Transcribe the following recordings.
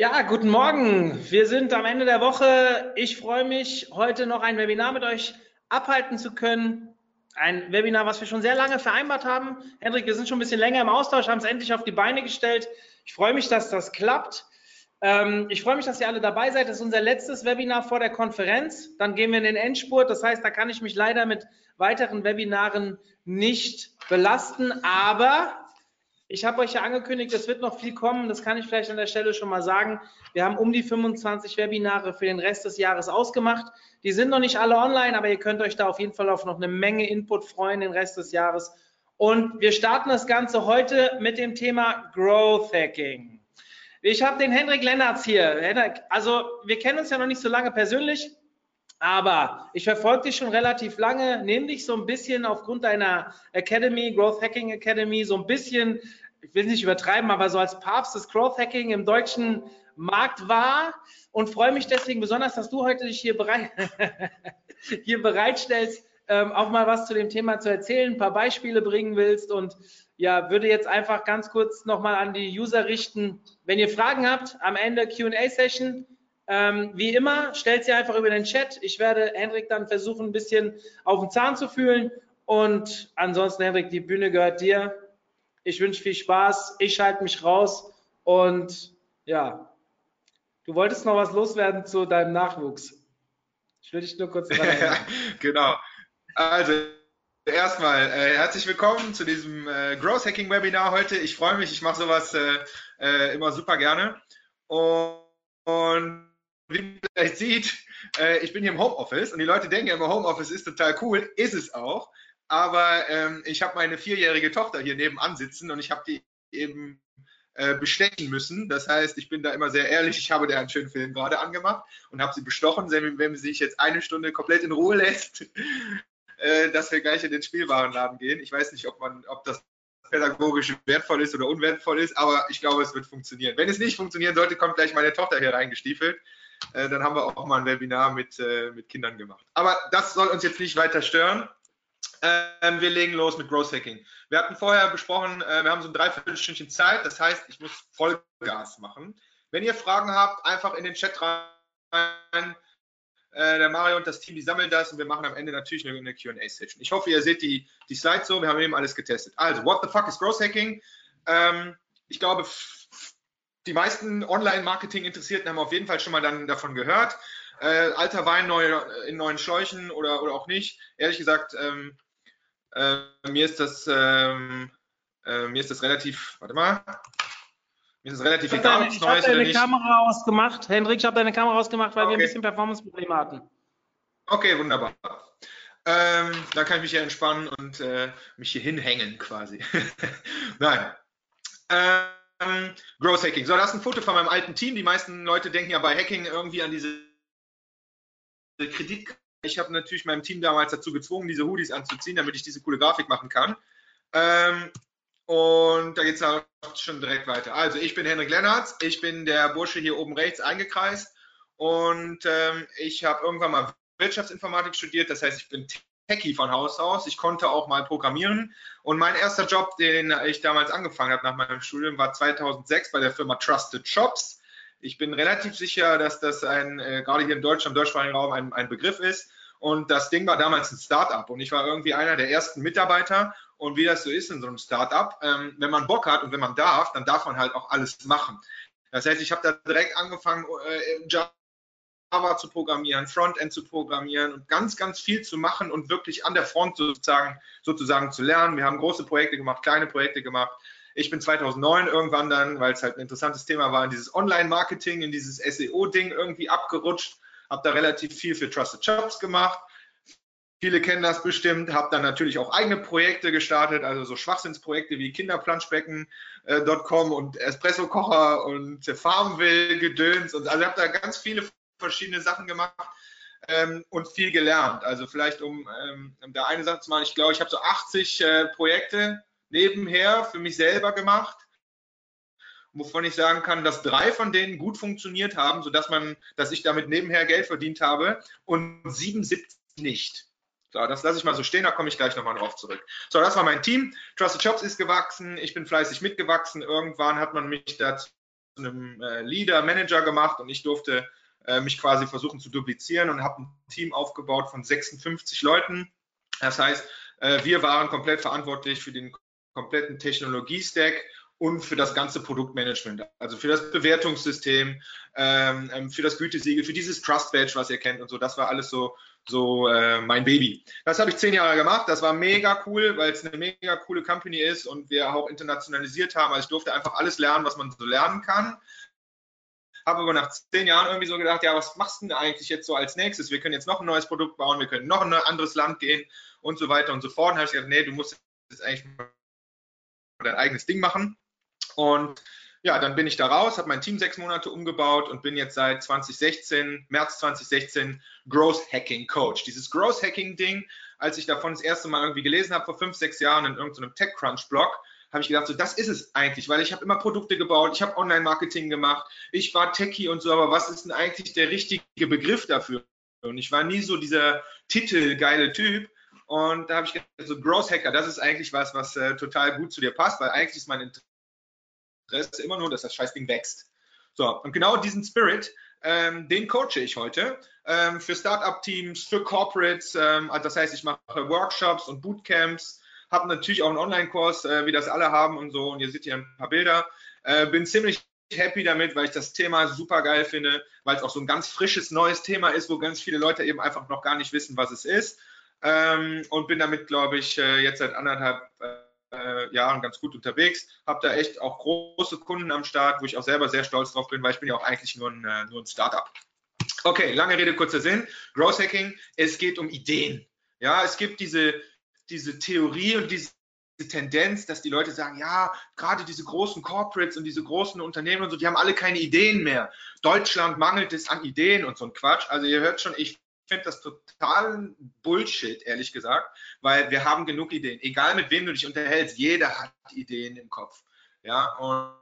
Ja, guten Morgen. Wir sind am Ende der Woche. Ich freue mich, heute noch ein Webinar mit euch abhalten zu können. Ein Webinar, was wir schon sehr lange vereinbart haben. Hendrik, wir sind schon ein bisschen länger im Austausch, haben es endlich auf die Beine gestellt. Ich freue mich, dass das klappt. Ähm, ich freue mich, dass ihr alle dabei seid. Das ist unser letztes Webinar vor der Konferenz. Dann gehen wir in den Endspurt. Das heißt, da kann ich mich leider mit weiteren Webinaren nicht belasten. Aber ich habe euch ja angekündigt, es wird noch viel kommen. Das kann ich vielleicht an der Stelle schon mal sagen. Wir haben um die 25 Webinare für den Rest des Jahres ausgemacht. Die sind noch nicht alle online, aber ihr könnt euch da auf jeden Fall auf noch eine Menge Input freuen den Rest des Jahres. Und wir starten das Ganze heute mit dem Thema Growth Hacking. Ich habe den Hendrik Lennertz hier. Also wir kennen uns ja noch nicht so lange persönlich, aber ich verfolge dich schon relativ lange, nehme dich so ein bisschen aufgrund deiner Academy, Growth Hacking Academy, so ein bisschen, ich will nicht übertreiben, aber so als Papst des Growth Hacking im deutschen Markt wahr und freue mich deswegen besonders, dass du heute dich hier, bereit, hier bereitstellst, ähm, auch mal was zu dem Thema zu erzählen, ein paar Beispiele bringen willst. Und ja, würde jetzt einfach ganz kurz nochmal an die User richten. Wenn ihr Fragen habt, am Ende Q&A-Session, ähm, wie immer, stellt sie einfach über den Chat. Ich werde Hendrik dann versuchen, ein bisschen auf den Zahn zu fühlen. Und ansonsten, Hendrik, die Bühne gehört dir. Ich wünsche viel Spaß. Ich schalte mich raus. Und ja, du wolltest noch was loswerden zu deinem Nachwuchs. Ich würde dich nur kurz ja, Genau. Also, erstmal äh, herzlich willkommen zu diesem äh, Growth Hacking Webinar heute. Ich freue mich, ich mache sowas äh, äh immer super gerne. Und, und wie man vielleicht sieht, äh, ich bin hier im Homeoffice und die Leute denken immer, Homeoffice ist total cool, ist es auch. Aber ähm, ich habe meine vierjährige Tochter hier nebenan sitzen und ich habe die eben äh, bestechen müssen. Das heißt, ich bin da immer sehr ehrlich. Ich habe der einen schönen Film gerade angemacht und habe sie bestochen. Wenn sie sich jetzt eine Stunde komplett in Ruhe lässt, äh, dass wir gleich in den Spielwarenladen gehen. Ich weiß nicht, ob man, ob das pädagogisch wertvoll ist oder unwertvoll ist, aber ich glaube, es wird funktionieren. Wenn es nicht funktionieren sollte, kommt gleich meine Tochter hier reingestiefelt äh, dann haben wir auch mal ein Webinar mit, äh, mit Kindern gemacht. Aber das soll uns jetzt nicht weiter stören. Ähm, wir legen los mit Growth Hacking. Wir hatten vorher besprochen, äh, wir haben so ein Dreiviertelstündchen Zeit, das heißt, ich muss Vollgas machen. Wenn ihr Fragen habt, einfach in den Chat rein. der Mario und das Team, die sammeln das und wir machen am Ende natürlich eine, QA-Session. Ich hoffe, ihr seht die, die Slides so, wir haben eben alles getestet. Also, what the fuck is Growth Hacking? Ähm, ich glaube, die meisten Online-Marketing-Interessierten haben auf jeden Fall schon mal dann davon gehört. Äh, alter Wein neue, in neuen Schläuchen oder, oder auch nicht. Ehrlich gesagt, ähm, äh, mir ist das ähm, äh, mir ist das relativ, warte mal, mir ist das relativ ich egal, ob es neu ist oder nicht. Ich habe deine Kamera ausgemacht, Hendrik, ich habe deine Kamera ausgemacht, weil okay. wir ein bisschen Performance-Probleme hatten. Okay, wunderbar. Ähm, dann kann ich mich hier entspannen und äh, mich hier hinhängen quasi. Nein. Ähm, Growth Hacking. So, das ist ein Foto von meinem alten Team. Die meisten Leute denken ja bei Hacking irgendwie an diese Kreditkarte. Ich habe natürlich meinem Team damals dazu gezwungen, diese Hoodies anzuziehen, damit ich diese coole Grafik machen kann. Ähm, und da geht es auch schon direkt weiter. Also, ich bin Henrik Lennartz. Ich bin der Bursche hier oben rechts eingekreist. Und ähm, ich habe irgendwann mal Wirtschaftsinformatik studiert. Das heißt, ich bin Techie von Haus aus. Ich konnte auch mal programmieren. Und mein erster Job, den ich damals angefangen habe nach meinem Studium, war 2006 bei der Firma Trusted Shops. Ich bin relativ sicher, dass das ein, äh, gerade hier in Deutschland, im deutschsprachigen Raum, ein, ein Begriff ist. Und das Ding war damals ein Startup und ich war irgendwie einer der ersten Mitarbeiter. Und wie das so ist in so einem Startup, ähm, wenn man Bock hat und wenn man darf, dann darf man halt auch alles machen. Das heißt, ich habe da direkt angefangen, äh, Java zu programmieren, Frontend zu programmieren und ganz, ganz viel zu machen und wirklich an der Front sozusagen, sozusagen zu lernen. Wir haben große Projekte gemacht, kleine Projekte gemacht. Ich bin 2009 irgendwann dann, weil es halt ein interessantes Thema war, in dieses Online-Marketing, in dieses SEO-Ding irgendwie abgerutscht, habe da relativ viel für Trusted Jobs gemacht. Viele kennen das bestimmt, habe dann natürlich auch eigene Projekte gestartet, also so Schwachsinnsprojekte wie Kinderplanschbecken.com und Espresso-Kocher und Farmville-Gedöns. Und also habe da ganz viele verschiedene Sachen gemacht. ähm, und viel gelernt. Also vielleicht um, ähm, da eine Sache zu machen, ich glaube, ich habe so 80 äh, Projekte nebenher für mich selber gemacht, wovon ich sagen kann, dass drei von denen gut funktioniert haben, sodass man, dass ich damit nebenher Geld verdient habe und 77 nicht. So, das lasse ich mal so stehen, da komme ich gleich nochmal drauf zurück. So, das war mein Team. Trusted Jobs ist gewachsen, ich bin fleißig mitgewachsen. Irgendwann hat man mich da zu einem äh, Leader, Manager gemacht und ich durfte äh, mich quasi versuchen zu duplizieren und habe ein Team aufgebaut von 56 Leuten. Das heißt, äh, wir waren komplett verantwortlich für den kompletten Technologie-Stack und für das ganze Produktmanagement, also für das Bewertungssystem, ähm, ähm, für das Gütesiegel, für dieses Trust Badge, was ihr kennt und so. Das war alles so, so äh, mein Baby. Das habe ich zehn Jahre gemacht. Das war mega cool, weil es eine mega coole Company ist und wir auch internationalisiert haben. Also ich durfte einfach alles lernen, was man so lernen kann. Habe aber nach zehn Jahren irgendwie so gedacht, ja, was machst du denn eigentlich jetzt so als nächstes? Wir können jetzt noch ein neues Produkt bauen, wir können noch in ein anderes Land gehen und so weiter und so fort. Und habe ich gedacht, nee, du musst jetzt eigentlich dein eigenes Ding machen. Und ja, dann bin ich da raus, habe mein Team sechs Monate umgebaut und bin jetzt seit 2016, März 2016, Growth Hacking Coach. Dieses Growth Hacking Ding, als ich davon das erste Mal irgendwie gelesen habe, vor fünf, sechs Jahren in irgendeinem TechCrunch-Blog, habe ich gedacht, so, das ist es eigentlich, weil ich habe immer Produkte gebaut, ich habe Online-Marketing gemacht, ich war Techie und so, aber was ist denn eigentlich der richtige Begriff dafür? Und ich war nie so dieser titelgeile Typ. Und da habe ich gedacht, so Growth Hacker, das ist eigentlich was, was äh, total gut zu dir passt, weil eigentlich ist mein Interesse immer nur, dass das Scheißding wächst. So, und genau diesen Spirit, ähm, den coache ich heute ähm, für Startup-Teams, für Corporates. Ähm, also das heißt, ich mache Workshops und Bootcamps, habe natürlich auch einen Online-Kurs, äh, wie das alle haben und so. Und ihr seht hier ein paar Bilder. Äh, bin ziemlich happy damit, weil ich das Thema super geil finde, weil es auch so ein ganz frisches, neues Thema ist, wo ganz viele Leute eben einfach noch gar nicht wissen, was es ist. Ähm, und bin damit, glaube ich, äh, jetzt seit anderthalb äh, Jahren ganz gut unterwegs. Habe da echt auch große Kunden am Start, wo ich auch selber sehr stolz drauf bin, weil ich bin ja auch eigentlich nur ein, äh, nur ein Startup. Okay, lange Rede, kurzer Sinn. Growth Hacking, es geht um Ideen. Ja, es gibt diese, diese Theorie und diese Tendenz, dass die Leute sagen, ja, gerade diese großen Corporates und diese großen Unternehmen und so, die haben alle keine Ideen mehr. Deutschland mangelt es an Ideen und so ein Quatsch. Also ihr hört schon, ich finde das total Bullshit, ehrlich gesagt, weil wir haben genug Ideen. Egal mit wem du dich unterhältst, jeder hat Ideen im Kopf. Ja, und,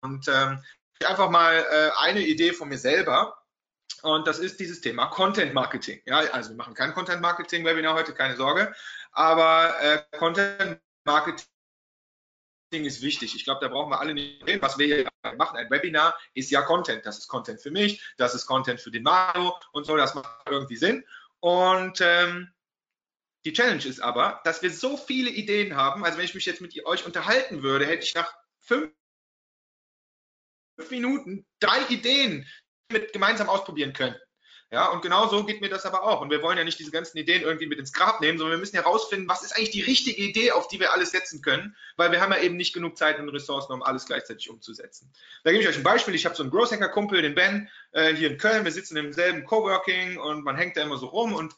und ähm, einfach mal äh, eine Idee von mir selber. Und das ist dieses Thema Content Marketing. Ja, also wir machen kein Content Marketing Webinar heute, keine Sorge. Aber äh, Content Marketing ist wichtig. Ich glaube, da brauchen wir alle nicht reden. Was wir hier machen, ein Webinar, ist ja Content. Das ist Content für mich, das ist Content für den Mario und so, das macht irgendwie Sinn. Und ähm, die Challenge ist aber, dass wir so viele Ideen haben. Also wenn ich mich jetzt mit euch unterhalten würde, hätte ich nach fünf Minuten drei Ideen mit gemeinsam ausprobieren können. Ja, und genau so geht mir das aber auch. Und wir wollen ja nicht diese ganzen Ideen irgendwie mit ins Grab nehmen, sondern wir müssen herausfinden, was ist eigentlich die richtige Idee, auf die wir alles setzen können, weil wir haben ja eben nicht genug Zeit und Ressourcen, um alles gleichzeitig umzusetzen. Da gebe ich euch ein Beispiel. Ich habe so einen Growth Hacker Kumpel, den Ben, äh, hier in Köln. Wir sitzen im selben Coworking und man hängt da immer so rum und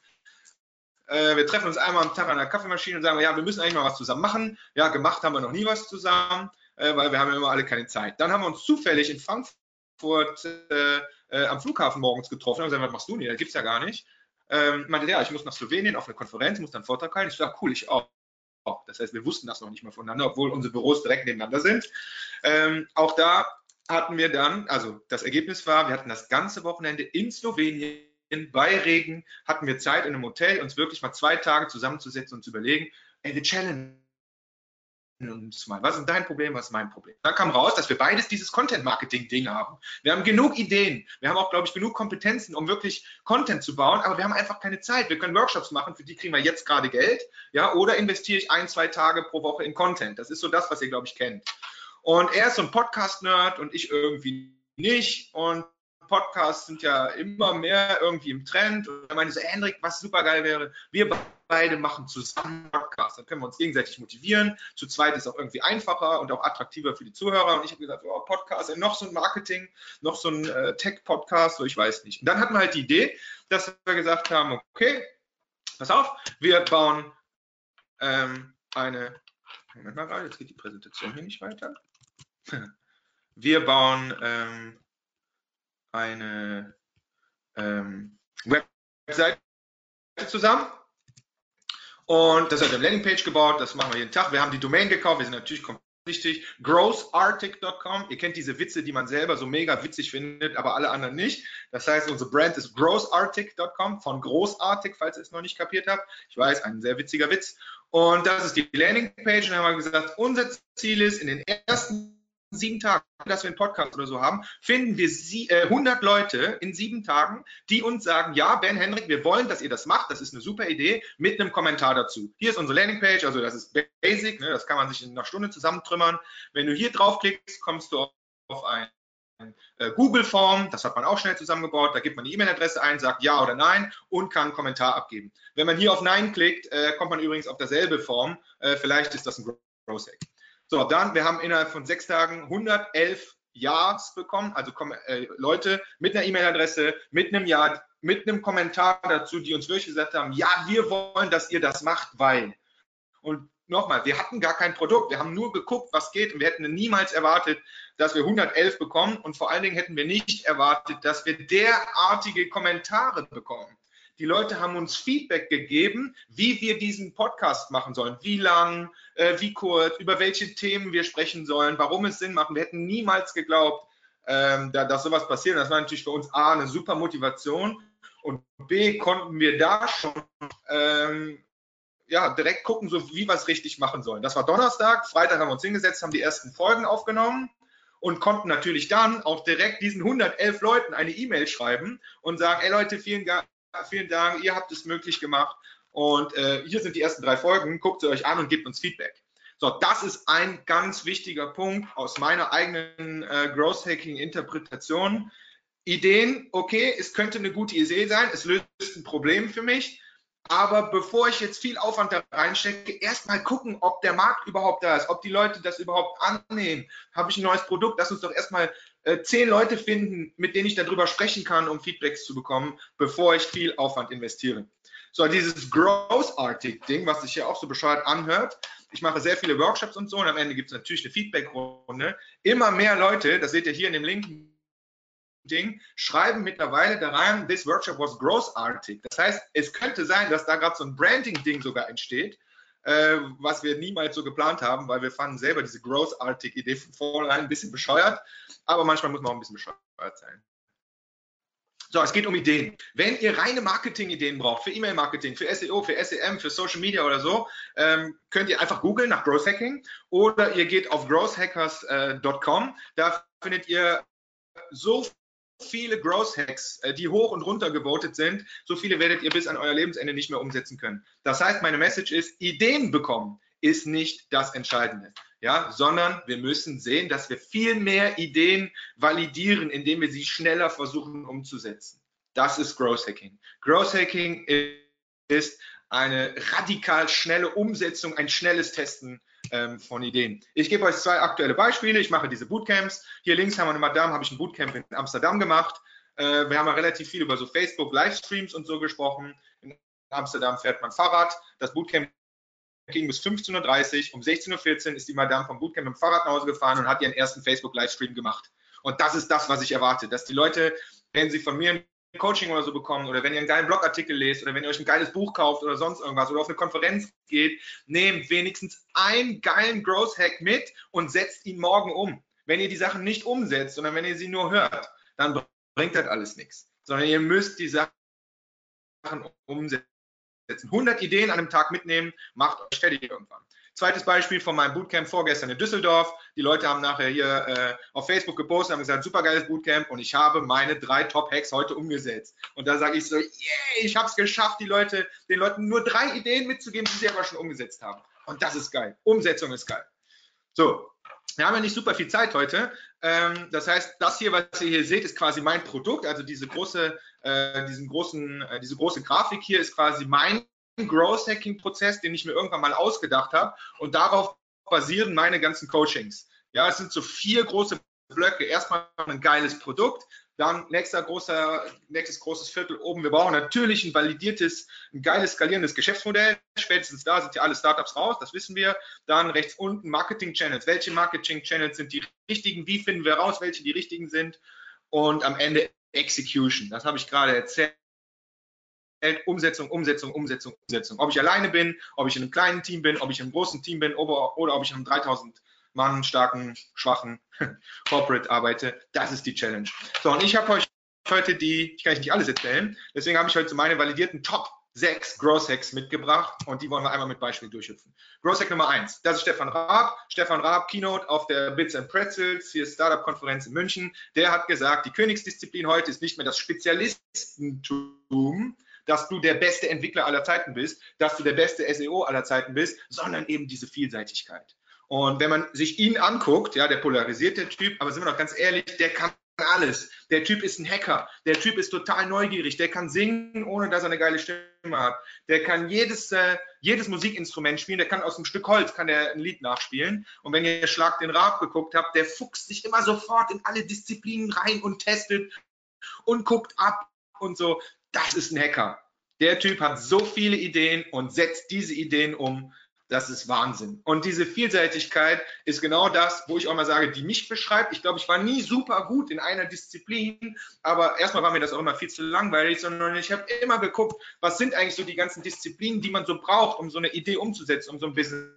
äh, wir treffen uns einmal am Tag an der Kaffeemaschine und sagen, ja, wir müssen eigentlich mal was zusammen machen. Ja, gemacht haben wir noch nie was zusammen, äh, weil wir haben immer alle keine Zeit. Dann haben wir uns zufällig in Frankfurt äh, äh, am Flughafen morgens getroffen und gesagt, was machst du denn? Das gibt's ja gar nicht. Ähm, meinte, ja, ich muss nach Slowenien auf eine Konferenz, muss dann einen Vortrag halten. Ich sage, cool, ich auch. Das heißt, wir wussten das noch nicht mal voneinander, obwohl unsere Büros direkt nebeneinander sind. Ähm, auch da hatten wir dann, also das Ergebnis war, wir hatten das ganze Wochenende in Slowenien bei Regen, hatten wir Zeit in einem Hotel, uns wirklich mal zwei Tage zusammenzusetzen und zu überlegen, ey, wir challenge uns mal, was ist dein Problem, was ist mein Problem? Dann kam raus, dass wir beides dieses Content-Marketing-Ding haben. Wir haben genug Ideen, wir haben auch, glaube ich, genug Kompetenzen, um wirklich Content zu bauen, aber wir haben einfach keine Zeit. Wir können Workshops machen, für die kriegen wir jetzt gerade Geld, ja, oder investiere ich ein, zwei Tage pro Woche in Content. Das ist so das, was ihr, glaube ich, kennt. Und er ist so ein Podcast-Nerd und ich irgendwie nicht und Podcasts sind ja immer mehr irgendwie im Trend. Und er meinte so, Hendrik, was super geil wäre, wir beide machen zusammen Podcasts. Dann können wir uns gegenseitig motivieren. Zu zweit ist auch irgendwie einfacher und auch attraktiver für die Zuhörer. Und ich habe gesagt, oh, Podcast, noch so ein Marketing, noch so ein äh, Tech-Podcast, so ich weiß nicht. Und dann hatten wir halt die Idee, dass wir gesagt haben, okay, pass auf, wir bauen ähm, eine, Moment mal gerade, jetzt geht die Präsentation hier nicht weiter. Wir bauen ähm, eine ähm, Webseite zusammen. Und das hat eine Landingpage gebaut, das machen wir jeden Tag. Wir haben die Domain gekauft, wir sind natürlich komplett wichtig. Grossartig.com. Ihr kennt diese Witze, die man selber so mega witzig findet, aber alle anderen nicht. Das heißt, unsere Brand ist grossartig.com von großartig, falls ihr es noch nicht kapiert habt. Ich weiß, ein sehr witziger Witz. Und das ist die Landingpage. Und dann haben wir gesagt, unser Ziel ist, in den ersten sieben Tagen, dass wir einen Podcast oder so haben, finden wir sie, äh, 100 Leute in sieben Tagen, die uns sagen, ja, Ben, Henrik, wir wollen, dass ihr das macht, das ist eine super Idee, mit einem Kommentar dazu. Hier ist unsere Landingpage, also das ist basic, ne, das kann man sich in einer Stunde zusammentrümmern. Wenn du hier draufklickst, kommst du auf ein äh, Google-Form, das hat man auch schnell zusammengebaut, da gibt man die E-Mail-Adresse ein, sagt ja oder nein und kann einen Kommentar abgeben. Wenn man hier auf Nein klickt, äh, kommt man übrigens auf derselbe Form, äh, vielleicht ist das ein Growth Hack. So, dann, wir haben innerhalb von sechs Tagen 111 Ja's bekommen, also äh, Leute mit einer E-Mail-Adresse, mit einem Ja, mit einem Kommentar dazu, die uns wirklich gesagt haben, ja, wir wollen, dass ihr das macht, weil. Und nochmal, wir hatten gar kein Produkt, wir haben nur geguckt, was geht und wir hätten niemals erwartet, dass wir 111 bekommen und vor allen Dingen hätten wir nicht erwartet, dass wir derartige Kommentare bekommen. Die Leute haben uns Feedback gegeben, wie wir diesen Podcast machen sollen, wie lang, äh, wie kurz, über welche Themen wir sprechen sollen, warum es Sinn macht. Wir hätten niemals geglaubt, ähm, da, dass sowas passiert. Das war natürlich für uns A, eine super Motivation und B, konnten wir da schon ähm, ja, direkt gucken, so wie wir es richtig machen sollen. Das war Donnerstag, Freitag haben wir uns hingesetzt, haben die ersten Folgen aufgenommen und konnten natürlich dann auch direkt diesen 111 Leuten eine E-Mail schreiben und sagen, ey Leute, vielen, vielen Dank, ihr habt es möglich gemacht. Und äh, hier sind die ersten drei Folgen, guckt sie euch an und gebt uns Feedback. So, das ist ein ganz wichtiger Punkt aus meiner eigenen äh, Growth Hacking Interpretation. Ideen, okay, es könnte eine gute Idee sein, es löst ein Problem für mich, aber bevor ich jetzt viel Aufwand da reinstecke, erstmal gucken, ob der Markt überhaupt da ist, ob die Leute das überhaupt annehmen. Habe ich ein neues Produkt? Lass uns doch erstmal äh, zehn Leute finden, mit denen ich darüber sprechen kann, um Feedbacks zu bekommen, bevor ich viel Aufwand investiere. So, dieses Grossartig-Ding, was sich ja auch so bescheuert anhört. Ich mache sehr viele Workshops und so und am Ende gibt es natürlich eine Feedback-Runde. Immer mehr Leute, das seht ihr hier in dem Link, Ding, schreiben mittlerweile da rein, this workshop was großartig. Das heißt, es könnte sein, dass da gerade so ein Branding-Ding sogar entsteht, äh, was wir niemals so geplant haben, weil wir fanden selber diese großartige Idee von vornherein ein bisschen bescheuert, aber manchmal muss man auch ein bisschen bescheuert sein. So, es geht um Ideen. Wenn ihr reine Marketing-Ideen braucht, für E-Mail-Marketing, für SEO, für SEM, für Social Media oder so, ähm, könnt ihr einfach googeln nach Growth Hacking oder ihr geht auf growthhackers.com. Da findet ihr so viele Growth Hacks, äh, die hoch und runter gewotet sind, so viele werdet ihr bis an euer Lebensende nicht mehr umsetzen können. Das heißt, meine Message ist, Ideen bekommen ist nicht das Entscheidende, ja, sondern wir müssen sehen, dass wir viel mehr Ideen validieren, indem wir sie schneller versuchen umzusetzen. Das ist Growth Hacking. Growth Hacking ist eine radikal schnelle Umsetzung, ein schnelles Testen ähm, von Ideen. Ich gebe euch zwei aktuelle Beispiele. Ich mache diese Bootcamps. Hier links haben wir eine Madame, habe ich ein Bootcamp in Amsterdam gemacht. Äh, wir haben ja relativ viel über so Facebook Livestreams und so gesprochen. In Amsterdam fährt man Fahrrad. Das Bootcamp ging bis 15.30 Uhr. Um 16.14 Uhr ist die Madame vom Bootcamp mit dem Fahrrad nach Hause gefahren und hat ihren ersten Facebook Livestream gemacht. Und das ist das, was ich erwarte, dass die Leute, wenn sie von mir Coaching oder so bekommen oder wenn ihr einen geilen Blogartikel lest oder wenn ihr euch ein geiles Buch kauft oder sonst irgendwas oder auf eine Konferenz geht, nehmt wenigstens einen geilen Growth Hack mit und setzt ihn morgen um. Wenn ihr die Sachen nicht umsetzt, sondern wenn ihr sie nur hört, dann bringt das alles nichts. Sondern ihr müsst die Sachen umsetzen. 100 Ideen an einem Tag mitnehmen, macht euch fertig irgendwann. Zweites Beispiel von meinem Bootcamp vorgestern in Düsseldorf. Die Leute haben nachher hier äh, auf Facebook gepostet, haben gesagt, super geiles Bootcamp und ich habe meine drei Top-Hacks heute umgesetzt. Und da sage ich so, yeah, ich habe es geschafft, die Leute, den Leuten nur drei Ideen mitzugeben, die sie aber schon umgesetzt haben. Und das ist geil. Umsetzung ist geil. So, wir haben ja nicht super viel Zeit heute. Ähm, das heißt, das hier, was ihr hier seht, ist quasi mein Produkt. Also diese große, äh, diesen großen, äh, diese große Grafik hier ist quasi mein Growth Hacking Prozess, den ich mir irgendwann mal ausgedacht habe und darauf basieren meine ganzen Coachings. Ja, es sind so vier große Blöcke. Erstmal ein geiles Produkt, dann nächster großer, nächstes großes Viertel oben. Wir brauchen natürlich ein validiertes, ein geiles skalierendes Geschäftsmodell. Spätestens da sind ja alle Startups raus, das wissen wir. Dann rechts unten Marketing Channels. Welche Marketing Channels sind die richtigen? Wie finden wir raus, welche die richtigen sind? Und am Ende Execution. Das habe ich gerade erzählt Umsetzung, Umsetzung, Umsetzung, Umsetzung. Ob ich alleine bin, ob ich in einem kleinen Team bin, ob ich in einem großen Team bin oder, oder ob ich in einem 3000 Mann starken, schwachen Corporate arbeite, das ist die Challenge. So, und ich habe euch heute die, ich kann euch nicht alles erzählen, deswegen habe ich heute meine validierten Top sechs Growth Hacks mitgebracht und die wollen wir einmal mit Beispielen durchhüpfen. Growth Hack Nummer eins, das ist Stefan Raab. Stefan Raab, Keynote auf der Bits and Pretzels, hier Startup-Konferenz in München. Der hat gesagt, die Königsdisziplin heute ist nicht mehr das Spezialistentum, dass du der beste Entwickler aller Zeiten bist, dass du der beste SEO aller Zeiten bist, sondern eben diese Vielseitigkeit. Und wenn man sich ihn anguckt, ja, der polarisierte Typ, aber sind wir doch ganz ehrlich, der kann alles. Der Typ ist ein Hacker. Der Typ ist total neugierig. Der kann singen, ohne dass er eine geile Stimme hat. Der kann jedes, äh, jedes Musikinstrument spielen. Der kann aus einem Stück Holz kann der ein Lied nachspielen. Und wenn ihr Schlag den Rab geguckt habt, der fuchst sich immer sofort in alle Disziplinen rein und testet und guckt ab und so. Das ist ein Hacker. Der Typ hat so viele Ideen und setzt diese Ideen um. Das ist Wahnsinn. Und diese Vielseitigkeit ist genau das, wo ich auch mal sage, die mich beschreibt. Ich glaube, ich war nie super gut in einer Disziplin, aber erstmal war mir das auch immer viel zu langweilig, sondern ich habe immer geguckt, was sind eigentlich so die ganzen Disziplinen, die man so braucht, um so eine Idee umzusetzen, um so ein Business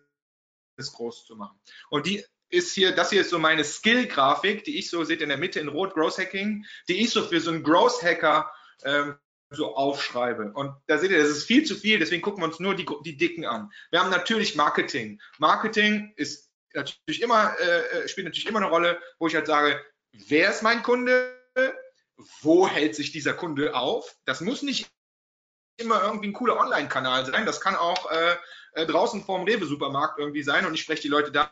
groß zu machen. Und die ist hier, das hier ist so meine Skill-Grafik, die ich so seht in der Mitte in Rot Growth Hacking, die ich so für so einen Growth Hacker ähm, so aufschreibe. Und da seht ihr, das ist viel zu viel, deswegen gucken wir uns nur die, die Dicken an. Wir haben natürlich Marketing. Marketing ist natürlich immer, äh, spielt natürlich immer eine Rolle, wo ich halt sage, wer ist mein Kunde? Wo hält sich dieser Kunde auf? Das muss nicht immer irgendwie ein cooler Online-Kanal sein. Das kann auch äh, äh draußen vorm Rewe-Supermarkt irgendwie sein und ich spreche die Leute da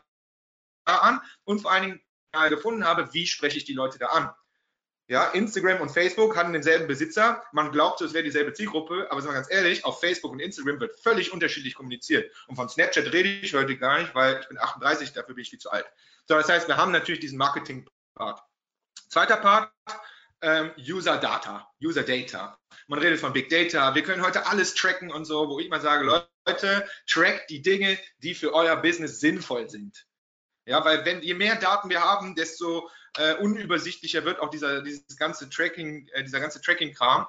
an und vor allen Dingen gefunden habe, wie spreche ich die Leute da an. Ja, Instagram und Facebook hatten denselben Besitzer. Man glaubt, es wäre dieselbe Zielgruppe, aber sagen wir ganz ehrlich, auf Facebook und Instagram wird völlig unterschiedlich kommuniziert. Und von Snapchat rede ich heute gar nicht, weil ich bin 38, dafür bin ich viel zu alt. So, das heißt, wir haben natürlich diesen Marketing-Part. Zweiter Part, ähm, User Data, User Data. Man redet von Big Data. Wir können heute alles tracken und so, wo ich mal sage, Leute, trackt die Dinge, die für euer Business sinnvoll sind. Ja, weil wenn je mehr Daten wir haben, desto äh, unübersichtlicher wird auch dieser, dieses ganze Tracking, äh, dieser ganze Tracking-Kram.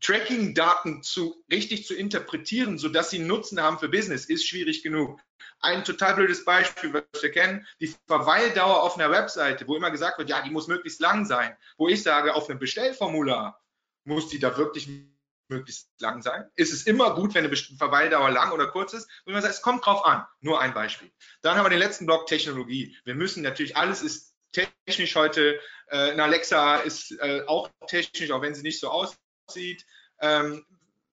Tracking-Daten zu, richtig zu interpretieren, sodass sie Nutzen haben für Business, ist schwierig genug. Ein total blödes Beispiel, was wir kennen, die Verweildauer auf einer Webseite, wo immer gesagt wird, ja, die muss möglichst lang sein. Wo ich sage, auf einem Bestellformular muss die da wirklich möglichst lang sein. Ist es immer gut, wenn eine Verweildauer lang oder kurz ist? Und man sagt, es kommt drauf an. Nur ein Beispiel. Dann haben wir den letzten Block Technologie. Wir müssen natürlich, alles ist technisch heute. Äh, eine Alexa ist äh, auch technisch, auch wenn sie nicht so aussieht. Ähm,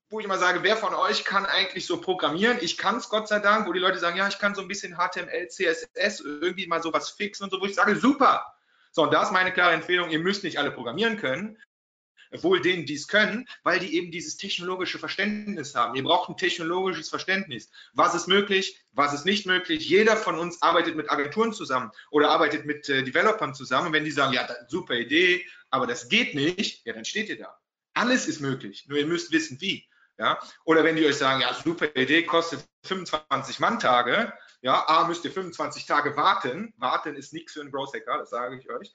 wo ich immer sage, wer von euch kann eigentlich so programmieren? Ich kann es Gott sei Dank, wo die Leute sagen, ja, ich kann so ein bisschen HTML, CSS, irgendwie mal sowas fixen und so, wo ich sage, super. So, und da ist meine klare Empfehlung, ihr müsst nicht alle programmieren können, wohl denen, die es können, weil die eben dieses technologische Verständnis haben. Ihr braucht ein technologisches Verständnis. Was ist möglich, was ist nicht möglich? Jeder von uns arbeitet mit Agenturen zusammen oder arbeitet mit äh, Developern zusammen. Wenn die sagen, ja, super Idee, aber das geht nicht, ja, dann steht ihr da. Alles ist möglich, nur ihr müsst wissen, wie. Ja? Oder wenn die euch sagen, ja, super Idee, kostet 25 Manntage, ja, A, müsst ihr 25 Tage warten. Warten ist nichts für einen Growth Hacker, das sage ich euch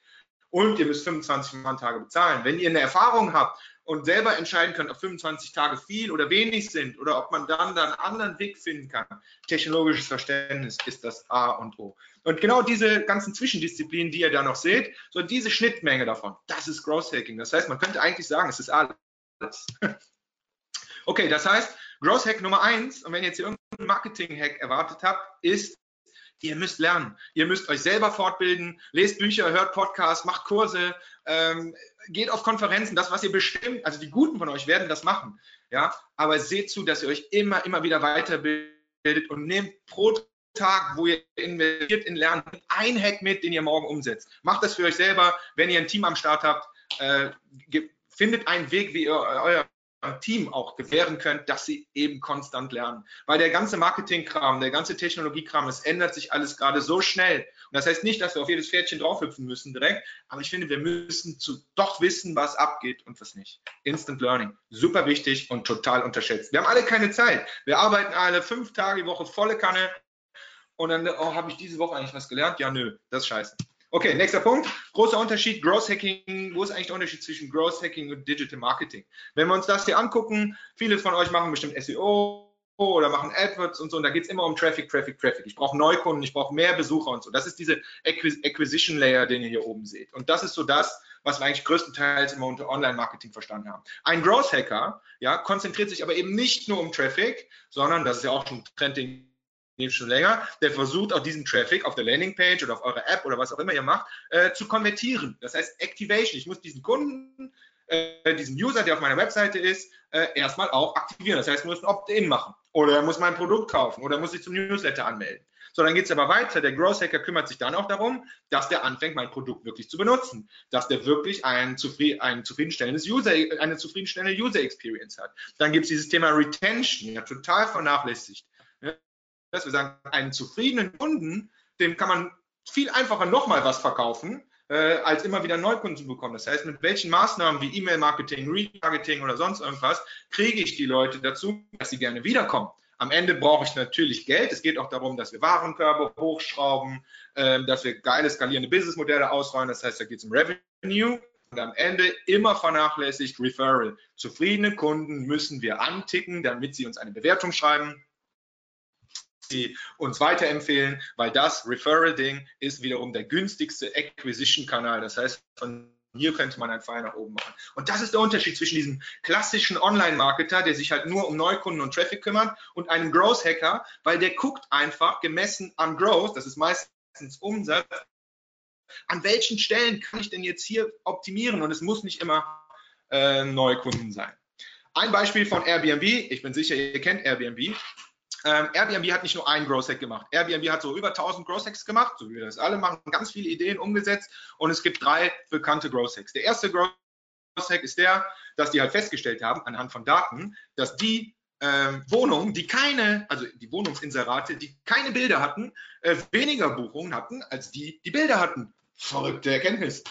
und ihr müsst 25 Manntage bezahlen. Wenn ihr eine Erfahrung habt und selber entscheiden könnt, ob 25 Tage viel oder wenig sind oder ob man dann, dann einen anderen Weg finden kann, technologisches Verständnis ist das A und O. Und genau diese ganzen Zwischendisziplinen, die ihr da noch seht, so diese Schnittmenge davon, das ist Growth Hacking. Das heißt, man könnte eigentlich sagen, es ist alles. Okay, das heißt, Growth Hack Nummer eins, und wenn ihr jetzt irgendeinen Marketing-Hack erwartet habt, ist Ihr müsst lernen. Ihr müsst euch selber fortbilden, lest Bücher, hört Podcasts, macht Kurse, ähm, geht auf Konferenzen. Das, was ihr bestimmt, also die Guten von euch werden das machen. Ja, aber seht zu, dass ihr euch immer, immer wieder weiterbildet und nehmt pro Tag, wo ihr investiert in Lernen, ein Hack mit, den ihr morgen umsetzt. Macht das für euch selber. Wenn ihr ein Team am Start habt, äh, findet einen Weg, wie ihr euer Team auch gewähren könnt, dass sie eben konstant lernen. Weil der ganze Marketingkram, der ganze Technologiekram, es ändert sich alles gerade so schnell. Und das heißt nicht, dass wir auf jedes Pferdchen draufhüpfen müssen direkt, aber ich finde, wir müssen zu, doch wissen, was abgeht und was nicht. Instant Learning, super wichtig und total unterschätzt. Wir haben alle keine Zeit. Wir arbeiten alle fünf Tage die Woche volle Kanne und dann, oh, habe ich diese Woche eigentlich was gelernt? Ja, nö, das ist scheiße. Okay, nächster Punkt. Großer Unterschied, Growth Hacking. Wo ist eigentlich der Unterschied zwischen Growth Hacking und Digital Marketing? Wenn wir uns das hier angucken, viele von euch machen bestimmt SEO oder machen AdWords und so, und da geht es immer um Traffic, Traffic, Traffic. Ich brauche Neukunden, ich brauche mehr Besucher und so. Das ist diese Acquisition Layer, den ihr hier oben seht. Und das ist so das, was wir eigentlich größtenteils immer unter Online-Marketing verstanden haben. Ein Growth Hacker ja, konzentriert sich aber eben nicht nur um Traffic, sondern, das ist ja auch schon ein Trend, schon länger, der versucht auch diesen Traffic auf der Landingpage oder auf eurer App oder was auch immer ihr macht, äh, zu konvertieren. Das heißt Activation. Ich muss diesen Kunden, äh, diesen User, der auf meiner Webseite ist, äh, erstmal auch aktivieren. Das heißt, er muss ein Opt-in machen oder er muss mein Produkt kaufen oder er muss sich zum Newsletter anmelden. So, dann geht es aber weiter. Der Growth Hacker kümmert sich dann auch darum, dass der anfängt, mein Produkt wirklich zu benutzen, dass der wirklich ein, zufrieden, ein zufriedenstellendes User, eine zufriedenstellende User Experience hat. Dann gibt es dieses Thema Retention, ja total vernachlässigt dass wir sagen, einen zufriedenen Kunden, dem kann man viel einfacher nochmal was verkaufen, äh, als immer wieder Neukunden zu bekommen. Das heißt, mit welchen Maßnahmen wie E-Mail-Marketing, Retargeting oder sonst irgendwas kriege ich die Leute dazu, dass sie gerne wiederkommen. Am Ende brauche ich natürlich Geld. Es geht auch darum, dass wir Warenkörbe hochschrauben, äh, dass wir geile skalierende Businessmodelle ausrollen. Das heißt, da geht es um Revenue. Und am Ende immer vernachlässigt Referral. Zufriedene Kunden müssen wir anticken, damit sie uns eine Bewertung schreiben sie uns weiterempfehlen, weil das Referral-Ding ist wiederum der günstigste Acquisition-Kanal. Das heißt, von hier könnte man einen Pfeil nach oben machen. Und das ist der Unterschied zwischen diesem klassischen Online-Marketer, der sich halt nur um Neukunden und Traffic kümmert, und einem Growth-Hacker, weil der guckt einfach, gemessen am Growth, das ist meistens Umsatz, an welchen Stellen kann ich denn jetzt hier optimieren? Und es muss nicht immer äh, Neukunden sein. Ein Beispiel von Airbnb. Ich bin sicher, ihr kennt Airbnb. Ähm, Airbnb hat nicht nur einen Growth Hack gemacht. Airbnb hat so über 1000 Growth Hacks gemacht, so wie wir das alle machen, ganz viele Ideen umgesetzt und es gibt drei bekannte Growth Hacks. Der erste Growth Hack ist der, dass die halt festgestellt haben, anhand von Daten, dass die ähm, Wohnungen, die keine, also die Wohnungsinserate, die keine Bilder hatten, äh, weniger Buchungen hatten, als die, die Bilder hatten. Verrückte Erkenntnis.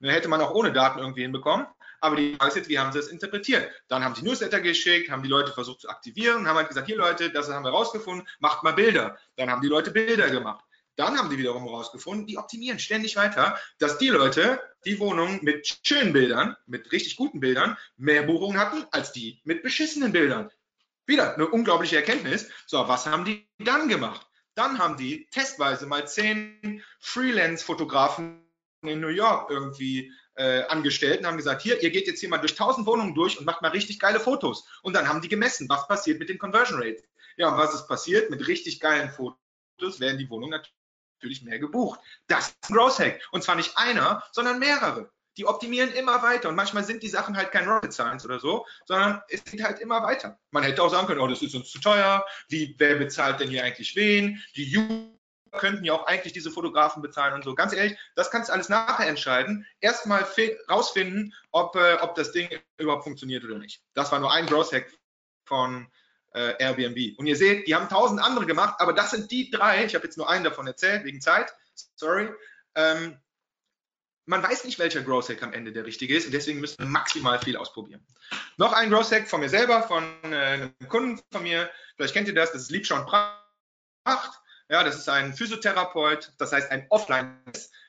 Dann hätte man auch ohne Daten irgendwie hinbekommen. Aber die Frage ist jetzt, wie haben sie es interpretiert? Dann haben sie Newsletter geschickt, haben die Leute versucht zu aktivieren, haben halt gesagt, hier Leute, das haben wir rausgefunden, macht mal Bilder. Dann haben die Leute Bilder gemacht. Dann haben die wiederum rausgefunden, die optimieren ständig weiter, dass die Leute die Wohnung mit schönen Bildern, mit richtig guten Bildern, mehr Buchungen hatten, als die mit beschissenen Bildern. Wieder eine unglaubliche Erkenntnis. So, was haben die dann gemacht? Dann haben die testweise mal zehn Freelance-Fotografen in New York irgendwie äh, Angestellten haben gesagt, hier, ihr geht jetzt hier mal durch 1000 Wohnungen durch und macht mal richtig geile Fotos. Und dann haben die gemessen, was passiert mit den Conversion Rates. Ja, und was ist passiert? Mit richtig geilen Fotos werden die Wohnungen natürlich mehr gebucht. Das ist ein Growth Hack. Und zwar nicht einer, sondern mehrere. Die optimieren immer weiter. Und manchmal sind die Sachen halt kein Rocket Science oder so, sondern es geht halt immer weiter. Man hätte auch sagen können, oh, das ist uns zu teuer. Wie, wer bezahlt denn hier eigentlich wen? Die könnten ja auch eigentlich diese Fotografen bezahlen und so. Ganz ehrlich, das kannst du alles nachher entscheiden. Erstmal rausfinden, ob, äh, ob das Ding überhaupt funktioniert oder nicht. Das war nur ein Growth Hack von äh, Airbnb. Und ihr seht, die haben tausend andere gemacht, aber das sind die drei. Ich habe jetzt nur einen davon erzählt, wegen Zeit. Sorry. Ähm, man weiß nicht, welcher Growth Hack am Ende der richtige ist und deswegen müssen wir maximal viel ausprobieren. Noch ein Growth Hack von mir selber, von äh, einem Kunden von mir. Vielleicht kennt ihr das, das ist Liebschau und Pracht. Ja, das ist ein Physiotherapeut, das heißt ein Offline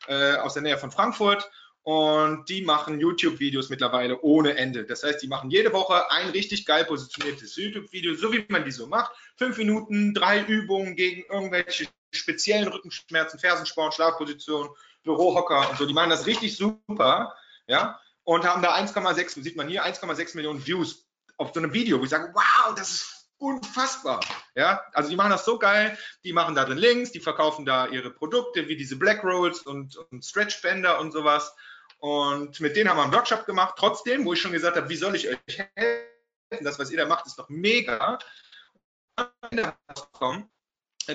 äh, aus der Nähe von Frankfurt. Und die machen YouTube-Videos mittlerweile ohne Ende. Das heißt, die machen jede Woche ein richtig geil positioniertes YouTube-Video, so wie man die so macht. Fünf Minuten, drei Übungen gegen irgendwelche speziellen Rückenschmerzen, Fersensporn, Schlafposition, Bürohocker und so. Die machen das richtig super, ja, und haben da 1,6, sieht man hier, 1,6 Millionen Views auf so einem Video, wo ich sage, wow, das ist unfassbar. Ja, also die machen das so geil, die machen da drin Links, die verkaufen da ihre Produkte wie diese Black Rolls und, und Stretch Bänder und sowas. Und mit denen haben wir einen Workshop gemacht, trotzdem, wo ich schon gesagt habe, wie soll ich euch helfen? Das, was ihr da macht, ist doch mega.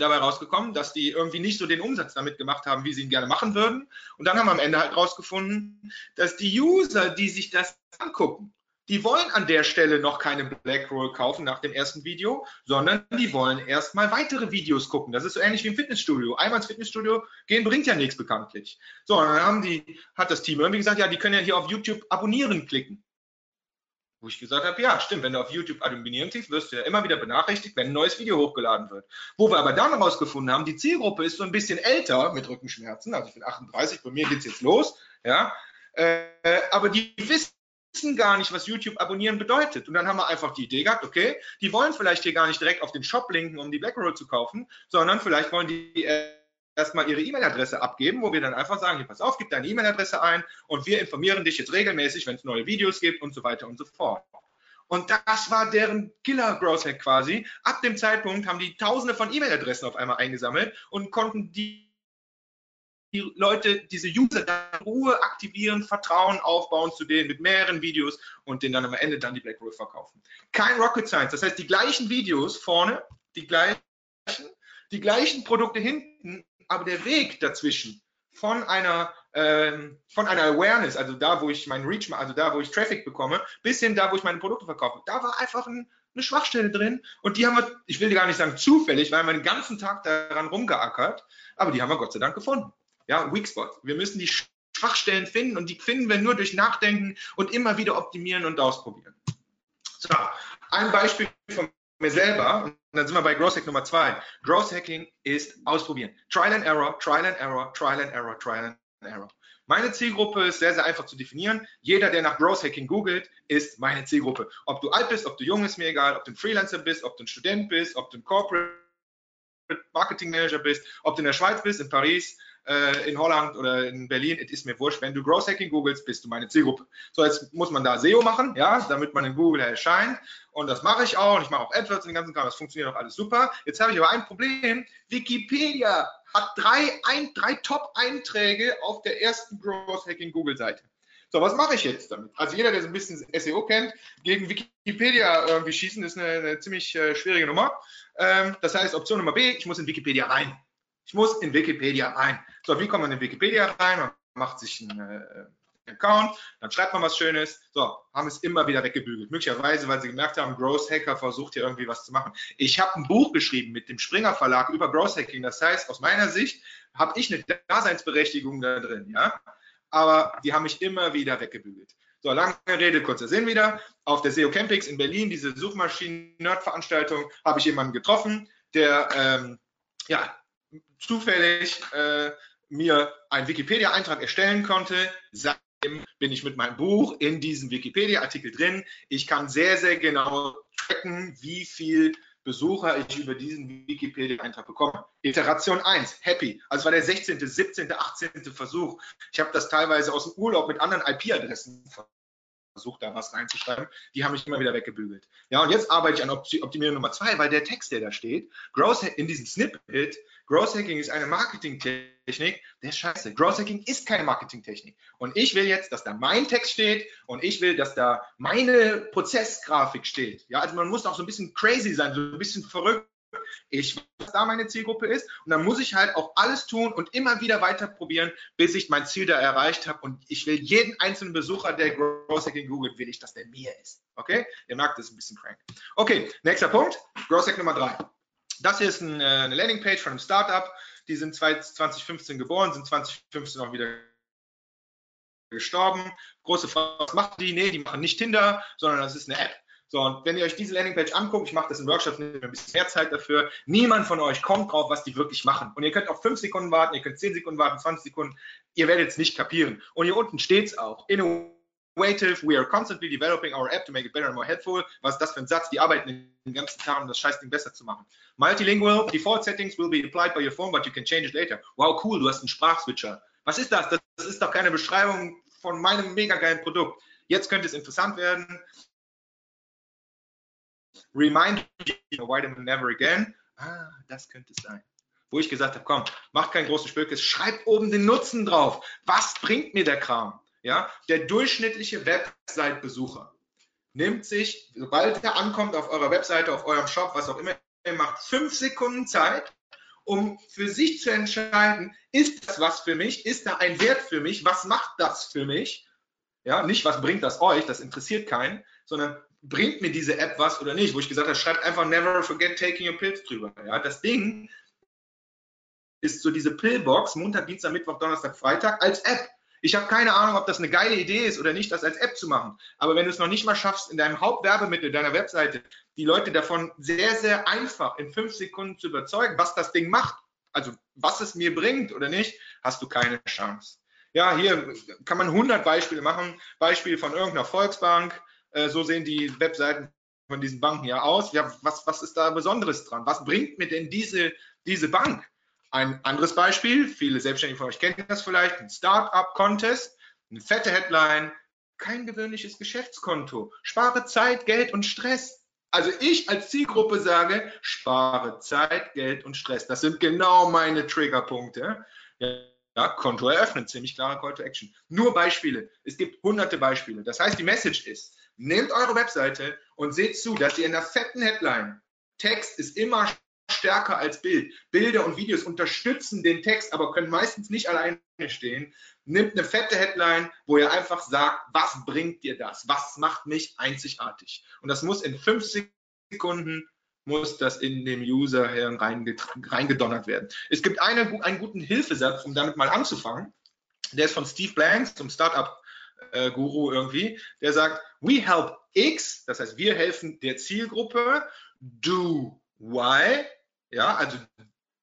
dabei rausgekommen, dass die irgendwie nicht so den Umsatz damit gemacht haben, wie sie ihn gerne machen würden. Und dann haben wir am Ende halt rausgefunden, dass die User, die sich das angucken, die wollen an der Stelle noch keine Blackroll kaufen nach dem ersten Video, sondern die wollen erstmal weitere Videos gucken. Das ist so ähnlich wie im Fitnessstudio. Einmal ins Fitnessstudio gehen bringt ja nichts bekanntlich. So, und dann haben die, hat das Team irgendwie gesagt, ja, die können ja hier auf YouTube abonnieren klicken. Wo ich gesagt habe, ja, stimmt, wenn du auf YouTube abonnieren klickst, wirst du ja immer wieder benachrichtigt, wenn ein neues Video hochgeladen wird. Wo wir aber dann herausgefunden haben, die Zielgruppe ist so ein bisschen älter mit Rückenschmerzen, also ich bin 38, bei mir geht's jetzt los, ja, äh, aber die wissen gar nicht, was YouTube abonnieren bedeutet. Und dann haben wir einfach die Idee gehabt, okay, die wollen vielleicht hier gar nicht direkt auf den Shop linken, um die Blackroll zu kaufen, sondern vielleicht wollen die äh, erstmal ihre E-Mail-Adresse abgeben, wo wir dann einfach sagen, hier pass auf, gib deine E-Mail-Adresse ein und wir informieren dich jetzt regelmäßig, wenn es neue Videos gibt und so weiter und so fort. Und das war deren Killer Growth Hack quasi. Ab dem Zeitpunkt haben die tausende von E-Mail-Adressen auf einmal eingesammelt und konnten die, die Leute, diese User in Ruhe aktivieren, Vertrauen aufbauen zu denen mit mehreren Videos und denen dann am Ende dann die Black Roll verkaufen. Kein Rocket Science. Das heißt, die gleichen Videos vorne, die gleichen, die gleichen Produkte hinten aber der Weg dazwischen von einer, ähm, von einer Awareness, also da, wo ich meinen Reach, also da, wo ich Traffic bekomme, bis hin da, wo ich meine Produkte verkaufe, da war einfach ein, eine Schwachstelle drin und die haben wir, ich will gar nicht sagen zufällig, weil wir den ganzen Tag daran rumgeackert, aber die haben wir Gott sei Dank gefunden. Ja, Weak Spot. Wir müssen die Schwachstellen finden und die finden wir nur durch Nachdenken und immer wieder optimieren und ausprobieren. So, ein Beispiel von mir selber, und dann sind wir bei Growth Hack Nummer zwei. Growth Hacking ist ausprobieren. Trial and Error, Trial and Error, Trial and Error, Trial and Error. Meine Zielgruppe ist sehr, sehr einfach zu definieren. Jeder, der nach Growth Hacking googelt, ist meine Zielgruppe. Ob du alt bist, ob du jung ist mir egal, ob du ein Freelancer bist, ob du ein Student bist, ob du ein Corporate Marketing Manager bist, ob du in der Schweiz bist, in Paris, äh, in Holland oder in Berlin, es ist mir wurscht. Wenn du Growth Hacking googelst, bist du meine Zielgruppe. So, jetzt muss man da SEO machen, ja, damit man in Google erscheint. Und das mache ich auch. Und ich mache auch AdWords und den ganzen Kram. Das funktioniert auch alles super. Jetzt habe ich aber ein Problem. Wikipedia hat drei, ein, drei Top-Einträge auf der ersten Growth Hacking Google-Seite. So, was mache ich jetzt damit? Also jeder, der so ein bisschen SEO kennt, gegen Wikipedia irgendwie schießen, ist eine, eine ziemlich äh, schwierige Nummer. Ähm, das heißt, Option Nummer B, ich muss in Wikipedia rein. Ich muss in Wikipedia rein. So, wie kommt man in Wikipedia rein? Man macht sich einen äh, Account, dann schreibt man was Schönes. So, haben es immer wieder weggebügelt. Möglicherweise, weil sie gemerkt haben, Growth Hacker versucht hier irgendwie was zu machen. Ich habe ein Buch geschrieben mit dem Springer Verlag über Growth Hacking. Das heißt, aus meiner Sicht habe ich eine Daseinsberechtigung da drin, ja. Aber die haben mich immer wieder weggebügelt. So, lange Rede, kurzer Sinn wieder. Auf der SEO Campix in Berlin, diese Suchmaschinen-Nerd-Veranstaltung, habe ich jemanden getroffen, der ähm, ja, zufällig äh, mir einen Wikipedia-Eintrag erstellen konnte. Seitdem bin ich mit meinem Buch in diesem Wikipedia-Artikel drin. Ich kann sehr, sehr genau tracken, wie viel Besucher ich über diesen Wikipedia-Eintrag bekomme. Iteration 1, happy. Also war der 16., 17., 18. Versuch. Ich habe das teilweise aus dem Urlaub mit anderen IP-Adressen versucht, da was reinzuschreiben. Die haben mich immer wieder weggebügelt. Ja, und jetzt arbeite ich an Optimierung Nummer 2, weil der Text, der da steht, Growth in diesem Snippet, Growth Hacking ist eine Marketingtechnik, der ist scheiße. Growth Hacking ist keine Marketingtechnik. Und ich will jetzt, dass da mein Text steht und ich will, dass da meine Prozessgrafik steht. Ja, also man muss auch so ein bisschen crazy sein, so ein bisschen verrückt. Ich weiß, was da meine Zielgruppe ist. Und dann muss ich halt auch alles tun und immer wieder weiter probieren, bis ich mein Ziel da erreicht habe. Und ich will jeden einzelnen Besucher, der Growth Hacking googelt, will ich, dass der mir ist. Okay? Ihr merkt, das ist ein bisschen crank. Okay, nächster Punkt. Growth Hack Nummer drei. Das hier ist äh, eine Landingpage von einem Startup. Die sind 2015 geboren, sind 2015 auch wieder gestorben. Große Frage, was machen die? Nee, die machen nicht Tinder, sondern das ist eine App. So, und wenn ihr euch diese Landingpage anguckt, ich mache das in Workshops, nehme ein bisschen mehr Zeit dafür, niemand von euch kommt drauf, was die wirklich machen. Und ihr könnt auch 5 Sekunden warten, ihr könnt 10 Sekunden warten, 20 Sekunden, ihr werdet es nicht kapieren. Und hier unten steht es auch, innovative, we are constantly developing our app to make it better and more helpful. Was ist das für ein Satz? Die arbeiten den ganzen Tag, um das Scheißding besser zu machen. Multilingual, default settings will be applied by your phone, but you can change it later. Wow, cool, du hast einen Sprachswitcher. Was ist das? Das ist doch keine Beschreibung von meinem mega geilen Produkt. Jetzt könnte es interessant werden. Remind you, vitamin never again. Ah, das könnte es sein. Wo ich gesagt habe, komm, macht keinen großen Spökes, schreibt oben den Nutzen drauf. Was bringt mir der Kram? Ja, der durchschnittliche Website-Besucher nimmt sich, sobald er ankommt auf eurer Webseite, auf eurem Shop, was auch immer ihr macht, fünf Sekunden Zeit, um für sich zu entscheiden, ist das was für mich? Ist da ein Wert für mich? Was macht das für mich? Ja, nicht, was bringt das euch? Das interessiert keinen, sondern bringt mir diese App was oder nicht? Wo ich gesagt habe, schreibt einfach never forget taking your pills drüber. Ja, das Ding ist so diese Pillbox, Montag, Dienstag, Mittwoch, Donnerstag, Freitag als App. Ich habe keine Ahnung, ob das eine geile Idee ist oder nicht, das als App zu machen. Aber wenn du es noch nicht mal schaffst, in deinem Hauptwerbemittel deiner Webseite die Leute davon sehr, sehr einfach in fünf Sekunden zu überzeugen, was das Ding macht, also was es mir bringt oder nicht, hast du keine Chance. Ja, hier kann man 100 Beispiele machen. Beispiel von irgendeiner Volksbank. Äh, so sehen die Webseiten von diesen Banken ja aus. Ja, was, was ist da Besonderes dran? Was bringt mir denn diese, diese Bank? Ein anderes Beispiel, viele Selbstständige von euch kennen das vielleicht, ein Startup-Contest, eine fette Headline, kein gewöhnliches Geschäftskonto, spare Zeit, Geld und Stress. Also ich als Zielgruppe sage, spare Zeit, Geld und Stress. Das sind genau meine Triggerpunkte. Ja, Konto eröffnen, ziemlich klarer Call to Action. Nur Beispiele. Es gibt hunderte Beispiele. Das heißt, die Message ist, nehmt eure Webseite und seht zu, dass ihr in der fetten Headline, Text ist immer stärker als Bild. Bilder und Videos unterstützen den Text, aber können meistens nicht alleine stehen. Nimmt eine fette Headline, wo ihr einfach sagt, was bringt dir das? Was macht mich einzigartig? Und das muss in fünf Sekunden muss das in dem User reingedonnert werden. Es gibt eine, einen guten Hilfesatz, um damit mal anzufangen. Der ist von Steve Blanks, zum Startup-Guru irgendwie. Der sagt, we help X, das heißt, wir helfen der Zielgruppe, do Y, ja, also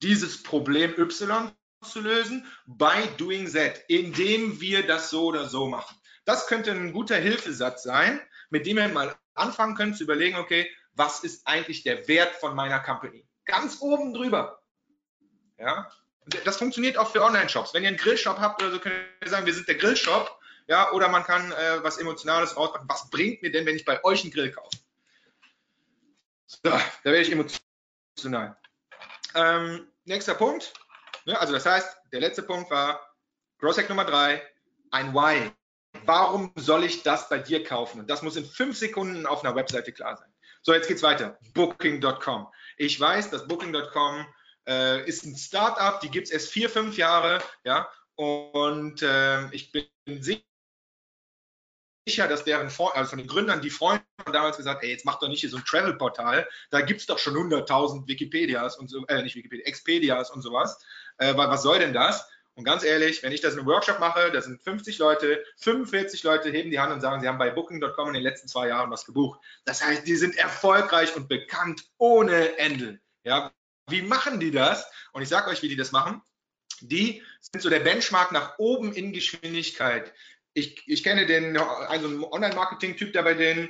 dieses Problem Y zu lösen, by doing Z, indem wir das so oder so machen. Das könnte ein guter Hilfesatz sein, mit dem ihr mal anfangen könnt zu überlegen, okay, was ist eigentlich der Wert von meiner Company? Ganz oben drüber. Ja, das funktioniert auch für Online-Shops. Wenn ihr einen Grillshop habt oder so, könnt ihr sagen, wir sind der Grillshop. Ja, oder man kann äh, was Emotionales rausmachen. Was bringt mir denn, wenn ich bei euch einen Grill kaufe? So, da werde ich emotional. Ähm, nächster Punkt. Ja, also das heißt, der letzte Punkt war Growth Hack Nummer drei, ein Why. Warum soll ich das bei dir kaufen? Und das muss in fünf Sekunden auf einer Webseite klar sein. So, jetzt geht's weiter. Booking.com. Ich weiß, dass Booking.com äh, ist ein Startup, die gibt es erst vier, fünf Jahre, ja, und äh, ich bin sicher, dass deren Freund, also von den Gründern, die Freunde haben damals gesagt, ey, jetzt mach doch nicht hier so ein Travel-Portal, da gibt es doch schon 100.000 Wikipedias und so, äh, nicht Wikipedia, Expedias und sowas. Äh, was soll denn das? Und ganz ehrlich, wenn ich das in einem Workshop mache, da sind 50 Leute, 45 Leute heben die Hand und sagen, sie haben bei Booking.com in den letzten zwei Jahren was gebucht. Das heißt, die sind erfolgreich und bekannt ohne Ende. Ja, wie machen die das? Und ich sage euch, wie die das machen. Die sind so der Benchmark nach oben in Geschwindigkeit. Ich, ich kenne den, einen Online-Marketing-Typ da bei denen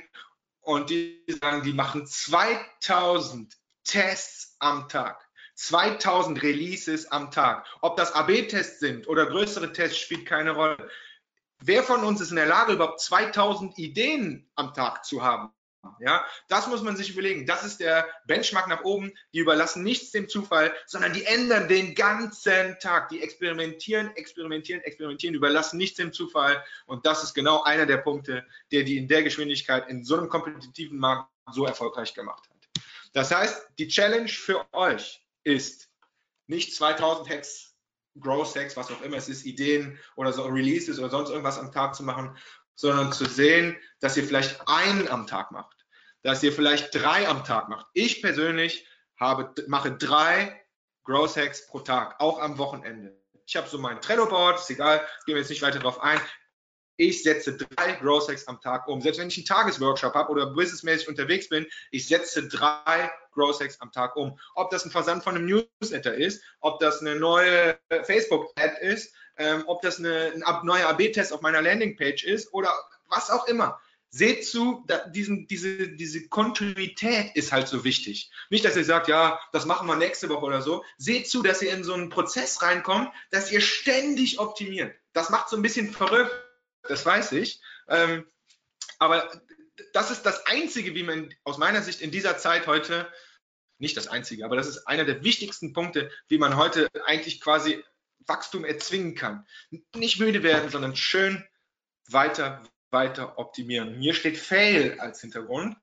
und die sagen, die machen 2000 Tests am Tag. 2000 Releases am Tag. Ob das AB-Tests sind oder größere Tests, spielt keine Rolle. Wer von uns ist in der Lage, überhaupt 2000 Ideen am Tag zu haben? Ja, das muss man sich überlegen. Das ist der Benchmark nach oben. Die überlassen nichts dem Zufall, sondern die ändern den ganzen Tag. Die experimentieren, experimentieren, experimentieren, überlassen nichts dem Zufall. Und das ist genau einer der Punkte, der die in der Geschwindigkeit in so einem kompetitiven Markt so erfolgreich gemacht hat. Das heißt, die Challenge für euch ist nicht 2000 Hacks, Growth Hacks, was auch immer es ist, Ideen oder so Releases oder sonst irgendwas am Tag zu machen, sondern zu sehen, dass ihr vielleicht einen am Tag macht, dass ihr vielleicht drei am Tag macht. Ich persönlich habe, mache drei Growth Hacks pro Tag, auch am Wochenende. Ich habe so mein Trello-Board, ist egal, gehen wir jetzt nicht weiter drauf ein. Ich setze drei Growth Hacks am Tag um. Selbst wenn ich einen Tagesworkshop habe oder businessmäßig unterwegs bin, ich setze drei Growth Hacks am Tag um. Ob das ein Versand von einem Newsletter ist, ob das eine neue Facebook-Ad ist, ähm, ob das eine, ein neuer AB-Test auf meiner Landingpage ist oder was auch immer. Seht zu, diesen, diese, diese Kontinuität ist halt so wichtig. Nicht, dass ihr sagt, ja, das machen wir nächste Woche oder so. Seht zu, dass ihr in so einen Prozess reinkommt, dass ihr ständig optimiert. Das macht so ein bisschen verrückt, das weiß ich. Ähm, aber das ist das Einzige, wie man aus meiner Sicht in dieser Zeit heute, nicht das Einzige, aber das ist einer der wichtigsten Punkte, wie man heute eigentlich quasi Wachstum erzwingen kann. Nicht müde werden, sondern schön weiter, weiter optimieren. Mir steht Fail als Hintergrund.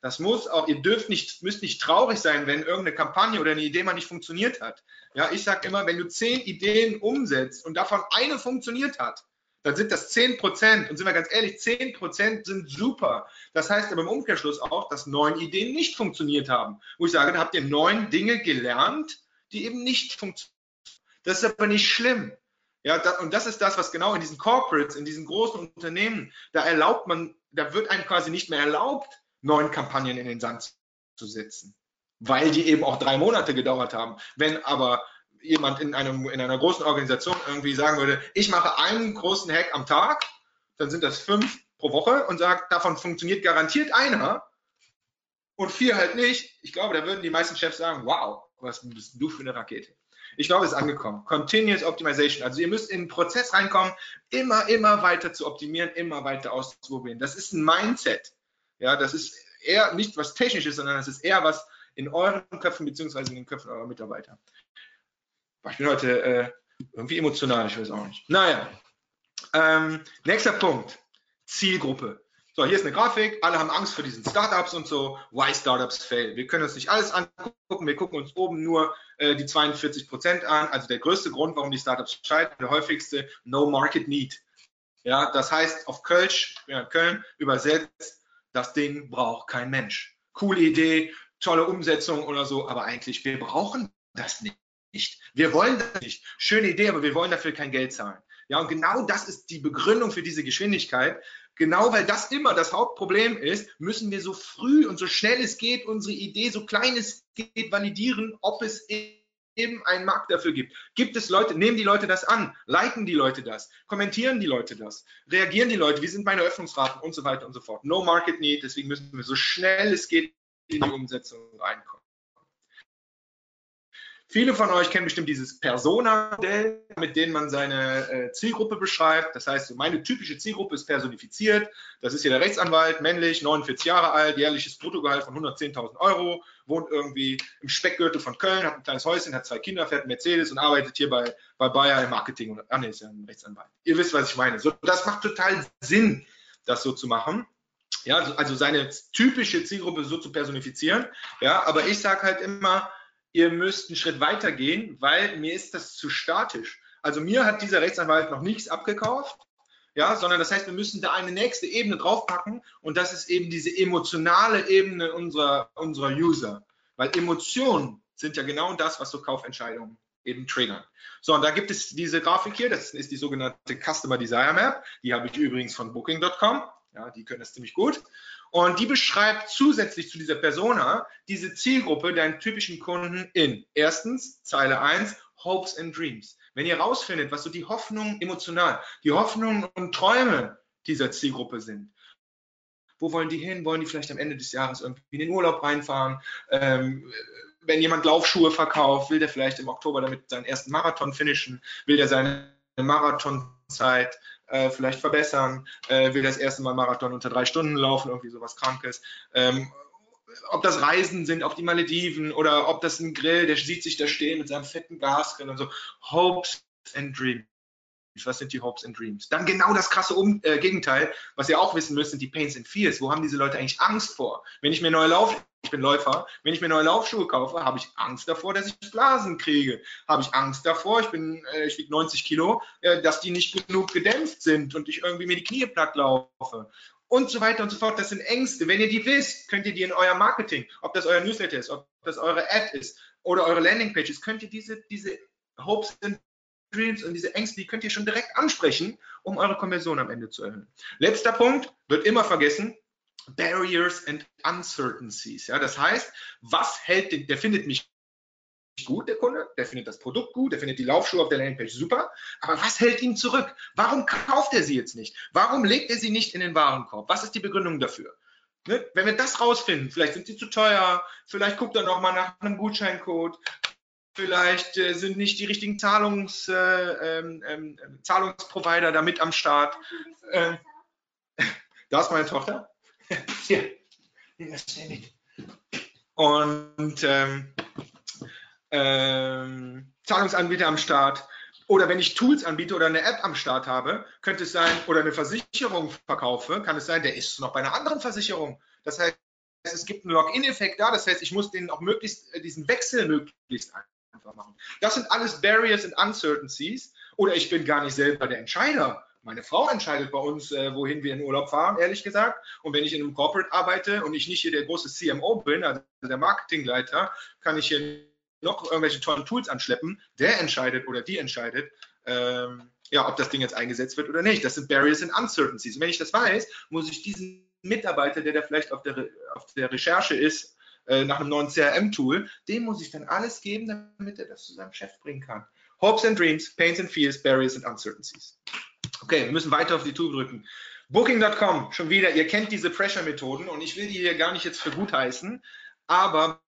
Das muss auch, ihr dürft nicht, müsst nicht traurig sein, wenn irgendeine Kampagne oder eine Idee mal nicht funktioniert hat. Ja, ich sage immer, wenn du zehn Ideen umsetzt und davon eine funktioniert hat, dann sind das 10 Prozent. Und sind wir ganz ehrlich, 10 Prozent sind super. Das heißt aber im Umkehrschluss auch, dass neun Ideen nicht funktioniert haben. Wo ich sage, da habt ihr neun Dinge gelernt, die eben nicht funktionieren. Das ist aber nicht schlimm. Ja, da, und das ist das, was genau in diesen Corporates, in diesen großen Unternehmen, da erlaubt man, da wird einem quasi nicht mehr erlaubt, neuen Kampagnen in den Sand zu setzen, weil die eben auch drei Monate gedauert haben. Wenn aber jemand in, einem, in einer großen Organisation irgendwie sagen würde, ich mache einen großen Hack am Tag, dann sind das fünf pro Woche und sagt, davon funktioniert garantiert einer und vier halt nicht. Ich glaube, da würden die meisten Chefs sagen, wow, was bist du für eine Rakete? Ich glaube, es ist angekommen. Continuous Optimization. Also ihr müsst in den Prozess reinkommen, immer, immer weiter zu optimieren, immer weiter auszuprobieren. Das ist ein Mindset. Ja, das ist eher nicht was Technisches, sondern das ist eher was in euren Köpfen beziehungsweise in den Köpfen eurer Mitarbeiter. Ich bin heute äh, irgendwie emotional, ich weiß auch nicht. Naja, ähm, nächster Punkt. Zielgruppe. So, hier ist eine Grafik. Alle haben Angst vor diesen Startups und so. Why Startups fail? Wir können uns nicht alles angucken. Wir gucken uns oben nur äh, die 42 Prozent an. Also der größte Grund, warum die Startups scheitern, der häufigste No Market Need. Ja, das heißt auf Kölsch, ja, Köln übersetzt, das Ding braucht kein Mensch. Coole Idee, tolle Umsetzung oder so, aber eigentlich, wir brauchen das nicht. Wir wollen das nicht. Schöne Idee, aber wir wollen dafür kein Geld zahlen. Ja, und genau das ist die Begründung für diese Geschwindigkeit. Genau weil das immer das Hauptproblem ist, müssen wir so früh und so schnell es geht unsere Idee, so klein es geht, validieren, ob es eben einen Markt dafür gibt. Gibt es Leute, nehmen die Leute das an, liken die Leute das, kommentieren die Leute das, reagieren die Leute, wie sind meine Öffnungsraten und so weiter und so fort. No Market Need, deswegen müssen wir so schnell es geht in die Umsetzung reinkommen. Viele von euch kennen bestimmt dieses Persona-Modell, mit dem man seine äh, Zielgruppe beschreibt. Das heißt, meine typische Zielgruppe ist personifiziert. Das ist hier der Rechtsanwalt, männlich, 49 Jahre alt, jährliches Bruttogehalt von 110.000 Euro, wohnt irgendwie im Speckgürtel von Köln, hat ein kleines Häuschen, hat zwei Kinder, fährt einen Mercedes und arbeitet hier bei, bei Bayer im Marketing. ah, nee, ist ja ein Rechtsanwalt. Ihr wisst, was ich meine. So, das macht total Sinn, das so zu machen. Ja, also seine typische Zielgruppe so zu personifizieren. Ja, aber ich sage halt immer, ihr müsst einen Schritt weiter gehen, weil mir ist das zu statisch. Also mir hat dieser Rechtsanwalt noch nichts abgekauft, ja, sondern das heißt, wir müssen da eine nächste Ebene draufpacken und das ist eben diese emotionale Ebene unserer, unserer User. Weil Emotionen sind ja genau das, was so Kaufentscheidungen eben triggern. So, und da gibt es diese Grafik hier, das ist die sogenannte Customer Desire Map, die habe ich übrigens von Booking.com, ja, die können das ziemlich gut. Und die beschreibt zusätzlich zu dieser Persona diese Zielgruppe, deinen typischen Kunden in erstens Zeile 1, Hopes and Dreams. Wenn ihr rausfindet, was so die Hoffnungen emotional, die Hoffnungen und Träume dieser Zielgruppe sind, wo wollen die hin? Wollen die vielleicht am Ende des Jahres irgendwie in den Urlaub reinfahren? Ähm, wenn jemand Laufschuhe verkauft, will der vielleicht im Oktober damit seinen ersten Marathon finishen? Will der seine Marathonzeit äh, vielleicht verbessern, äh, will das erste Mal Marathon unter drei Stunden laufen, irgendwie sowas Krankes. Ähm, ob das Reisen sind auf die Malediven oder ob das ein Grill, der sieht sich da stehen mit seinem fetten Gasgrill und so. Hopes and Dreams. Was sind die Hopes and Dreams? Dann genau das krasse um äh, Gegenteil, was ihr auch wissen müsst, sind die Pains and Fears. Wo haben diese Leute eigentlich Angst vor? Wenn ich mir neue Lauf, ich bin Läufer, wenn ich mir neue Laufschuhe kaufe, habe ich Angst davor, dass ich Blasen kriege. Habe ich Angst davor, ich bin, äh, ich wiege 90 Kilo, äh, dass die nicht genug gedämpft sind und ich irgendwie mir die Knie platt laufe und so weiter und so fort. Das sind Ängste. Wenn ihr die wisst, könnt ihr die in euer Marketing, ob das euer Newsletter ist, ob das eure Ad ist oder eure Landingpage ist, könnt ihr diese, diese Hopes and Dreams und diese Ängste, die könnt ihr schon direkt ansprechen, um eure Konversion am Ende zu erhöhen. Letzter Punkt, wird immer vergessen, Barriers and Uncertainties. Ja, das heißt, was hält den, der findet mich gut, der Kunde, der findet das Produkt gut, der findet die Laufschuhe auf der Landingpage super, aber was hält ihn zurück? Warum kauft er sie jetzt nicht? Warum legt er sie nicht in den Warenkorb? Was ist die Begründung dafür? Ne? Wenn wir das rausfinden, vielleicht sind sie zu teuer, vielleicht guckt er nochmal nach einem Gutscheincode, vielleicht äh, sind nicht die richtigen Zahlungs, äh, ähm, ähm, Zahlungsprovider da mit am Start. Äh, da ist meine Tochter. Hier. Und ähm, ähm, Zahlungsanbieter am Start. Oder wenn ich Tools anbiete oder eine App am Start habe, könnte es sein, oder eine Versicherung verkaufe, kann es sein, der ist noch bei einer anderen Versicherung. Das heißt, es gibt einen Login-Effekt da. Das heißt, ich muss den auch möglichst, äh, diesen Wechsel möglichst einfach machen. Das sind alles Barriers and Uncertainties. Oder ich bin gar nicht selber der Entscheider. Meine Frau entscheidet bei uns, äh, wohin wir in Urlaub fahren, ehrlich gesagt. Und wenn ich in einem Corporate arbeite und ich nicht hier der große CMO bin, also der Marketingleiter, kann ich hier noch irgendwelche tollen Tools anschleppen. Der entscheidet oder die entscheidet, ähm, ja, ob das Ding jetzt eingesetzt wird oder nicht. Das sind Barriers and Uncertainties. Und wenn ich das weiß, muss ich diesen Mitarbeiter, der da vielleicht auf der, auf der Recherche ist, äh, nach einem neuen CRM-Tool, dem muss ich dann alles geben, damit er das zu seinem Chef bringen kann. Hopes and Dreams, Pains and Fears, Barriers and Uncertainties. Okay, wir müssen weiter auf die Tour drücken. Booking.com, schon wieder, ihr kennt diese Pressure-Methoden und ich will die hier gar nicht jetzt für gut heißen, aber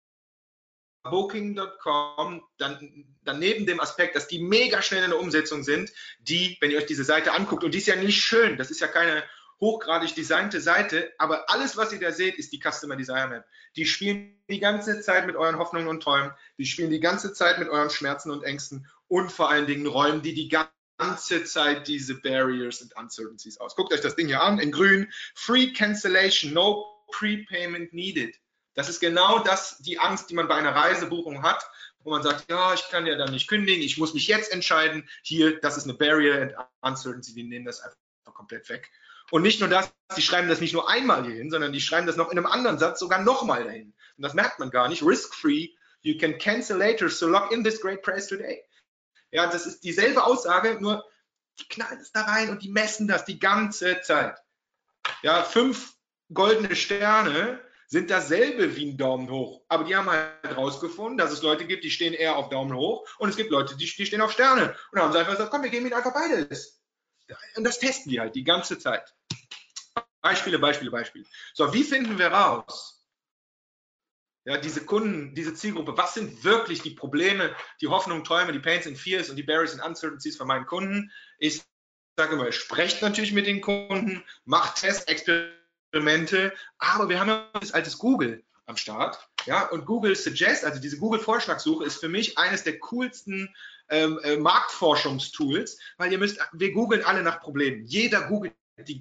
Booking.com, dann, dann neben dem Aspekt, dass die mega schnell in der Umsetzung sind, die, wenn ihr euch diese Seite anguckt, und die ist ja nicht schön, das ist ja keine hochgradig designte Seite, aber alles, was ihr da seht, ist die Customer Desire Map. Die spielen die ganze Zeit mit euren Hoffnungen und Träumen, die spielen die ganze Zeit mit euren Schmerzen und Ängsten und vor allen Dingen räumen die die ganze Zeit diese Barriers und Uncertainties aus. Guckt euch das Ding hier an, in grün, Free Cancellation, no Prepayment needed. Das ist genau das, die Angst, die man bei einer Reisebuchung hat, wo man sagt, ja, ich kann ja dann nicht kündigen, ich muss mich jetzt entscheiden. Hier, das ist eine Barrier and Uncertainty, die nehmen das einfach komplett weg. Und nicht nur das, die schreiben das nicht nur einmal hier hin, sondern die schreiben das noch in einem anderen Satz sogar nochmal dahin. Und das merkt man gar nicht. Risk-free, you can cancel later, so lock in this great price today. Ja, das ist dieselbe Aussage, nur die knallen es da rein und die messen das die ganze Zeit. Ja, fünf goldene Sterne sind dasselbe wie ein Daumen hoch. Aber die haben halt rausgefunden, dass es Leute gibt, die stehen eher auf Daumen hoch und es gibt Leute, die, die stehen auf Sterne. Und haben sie einfach gesagt, komm, wir geben ihnen einfach beides. Und das testen die halt die ganze Zeit. Beispiele, Beispiele, Beispiele. So, wie finden wir raus? Ja, diese Kunden, diese Zielgruppe, was sind wirklich die Probleme, die Hoffnungen, Träume, die Pains and Fears und die Barriers and Uncertainties von meinen Kunden? Ich sage immer, sprecht natürlich mit den Kunden, macht Tests, Experimente, aber wir haben ja das altes Google am Start. Ja, und Google Suggest, also diese Google-Vorschlagssuche, ist für mich eines der coolsten ähm, äh, Marktforschungstools, weil ihr müsst, wir googeln alle nach Problemen. Jeder googelt die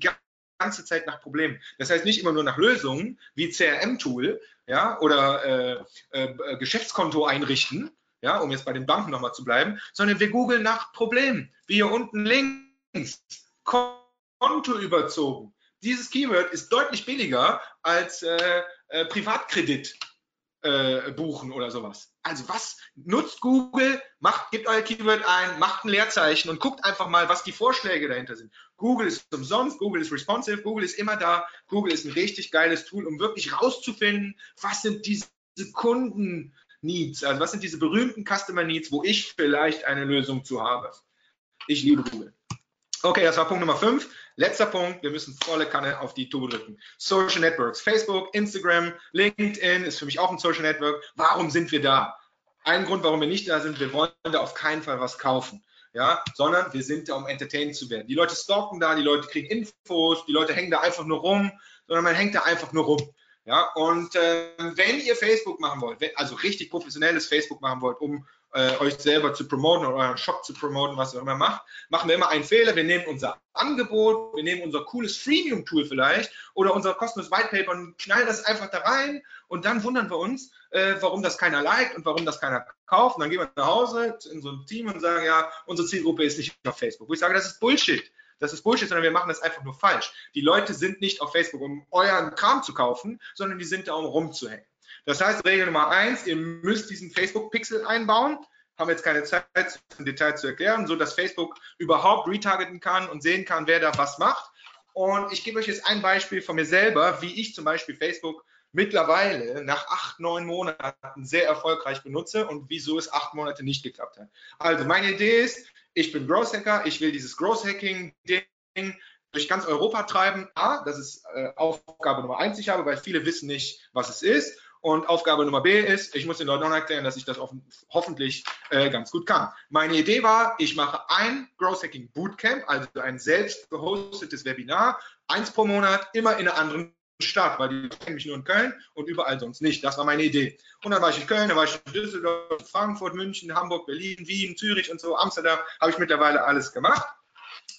ganze Zeit nach Problemen. Das heißt nicht immer nur nach Lösungen wie CRM-Tool, ja, oder äh, äh, Geschäftskonto einrichten, ja, um jetzt bei den Banken nochmal zu bleiben, sondern wir googeln nach Problemen. Wie hier unten links, Konto überzogen, dieses Keyword ist deutlich billiger als äh, äh, Privatkredit äh, buchen oder sowas. Also was nutzt Google, macht, gebt euer Keyword ein, macht ein Leerzeichen und guckt einfach mal, was die Vorschläge dahinter sind. Google ist umsonst, Google ist responsive, Google ist immer da. Google ist ein richtig geiles Tool, um wirklich rauszufinden, was sind diese Kunden Needs, also was sind diese berühmten Customer Needs, wo ich vielleicht eine Lösung zu habe. Ich liebe Google. Okay, das war Punkt Nummer 5. Letzter Punkt, wir müssen volle Kanne auf die Tube drücken. Social Networks, Facebook, Instagram, LinkedIn ist für mich auch ein Social Network. Warum sind wir da? Ein Grund, warum wir nicht da sind, wir wollen da auf keinen Fall was kaufen. Ja, sondern wir sind da, um entertained zu werden. Die Leute stalken da, die Leute kriegen Infos, die Leute hängen da einfach nur rum, sondern man hängt da einfach nur rum. Ja, und äh, wenn ihr Facebook machen wollt, wenn, also richtig professionelles Facebook machen wollt, um äh, euch selber zu promoten oder euren Shop zu promoten, was ihr immer macht, machen wir immer einen Fehler. Wir nehmen unser Angebot, wir nehmen unser cooles Freemium-Tool vielleicht oder unser kostenloses White Paper und knallen das einfach da rein und dann wundern wir uns, äh, warum das keiner liked und warum das keiner kauft. Und dann gehen wir nach Hause in so ein Team und sagen, ja, unsere Zielgruppe ist nicht auf Facebook. Wo ich sage, das ist Bullshit. Das ist Bullshit, sondern wir machen das einfach nur falsch. Die Leute sind nicht auf Facebook, um euren Kram zu kaufen, sondern die sind da, um rumzuhängen. Das heißt, Regel Nummer eins, ihr müsst diesen Facebook-Pixel einbauen. Haben jetzt keine Zeit, im Detail zu erklären, so dass Facebook überhaupt retargeten kann und sehen kann, wer da was macht. Und ich gebe euch jetzt ein Beispiel von mir selber, wie ich zum Beispiel Facebook mittlerweile nach acht, neun Monaten sehr erfolgreich benutze und wieso es acht Monate nicht geklappt hat. Also meine Idee ist, ich bin Growth Hacker, ich will dieses Growth Hacking Ding durch ganz Europa treiben. A, das ist äh, Aufgabe Nummer eins, ich habe, weil viele wissen nicht, was es ist. Und Aufgabe Nummer B ist, ich muss den Leuten erklären, dass ich das hoffentlich äh, ganz gut kann. Meine Idee war, ich mache ein Growth Hacking Bootcamp, also ein selbst gehostetes Webinar, eins pro Monat, immer in einer anderen Stadt, weil die kennen mich nur in Köln und überall sonst nicht. Das war meine Idee. Und dann war ich in Köln, dann war ich in Düsseldorf, Frankfurt, München, Hamburg, Berlin, Wien, Zürich und so, Amsterdam, habe ich mittlerweile alles gemacht.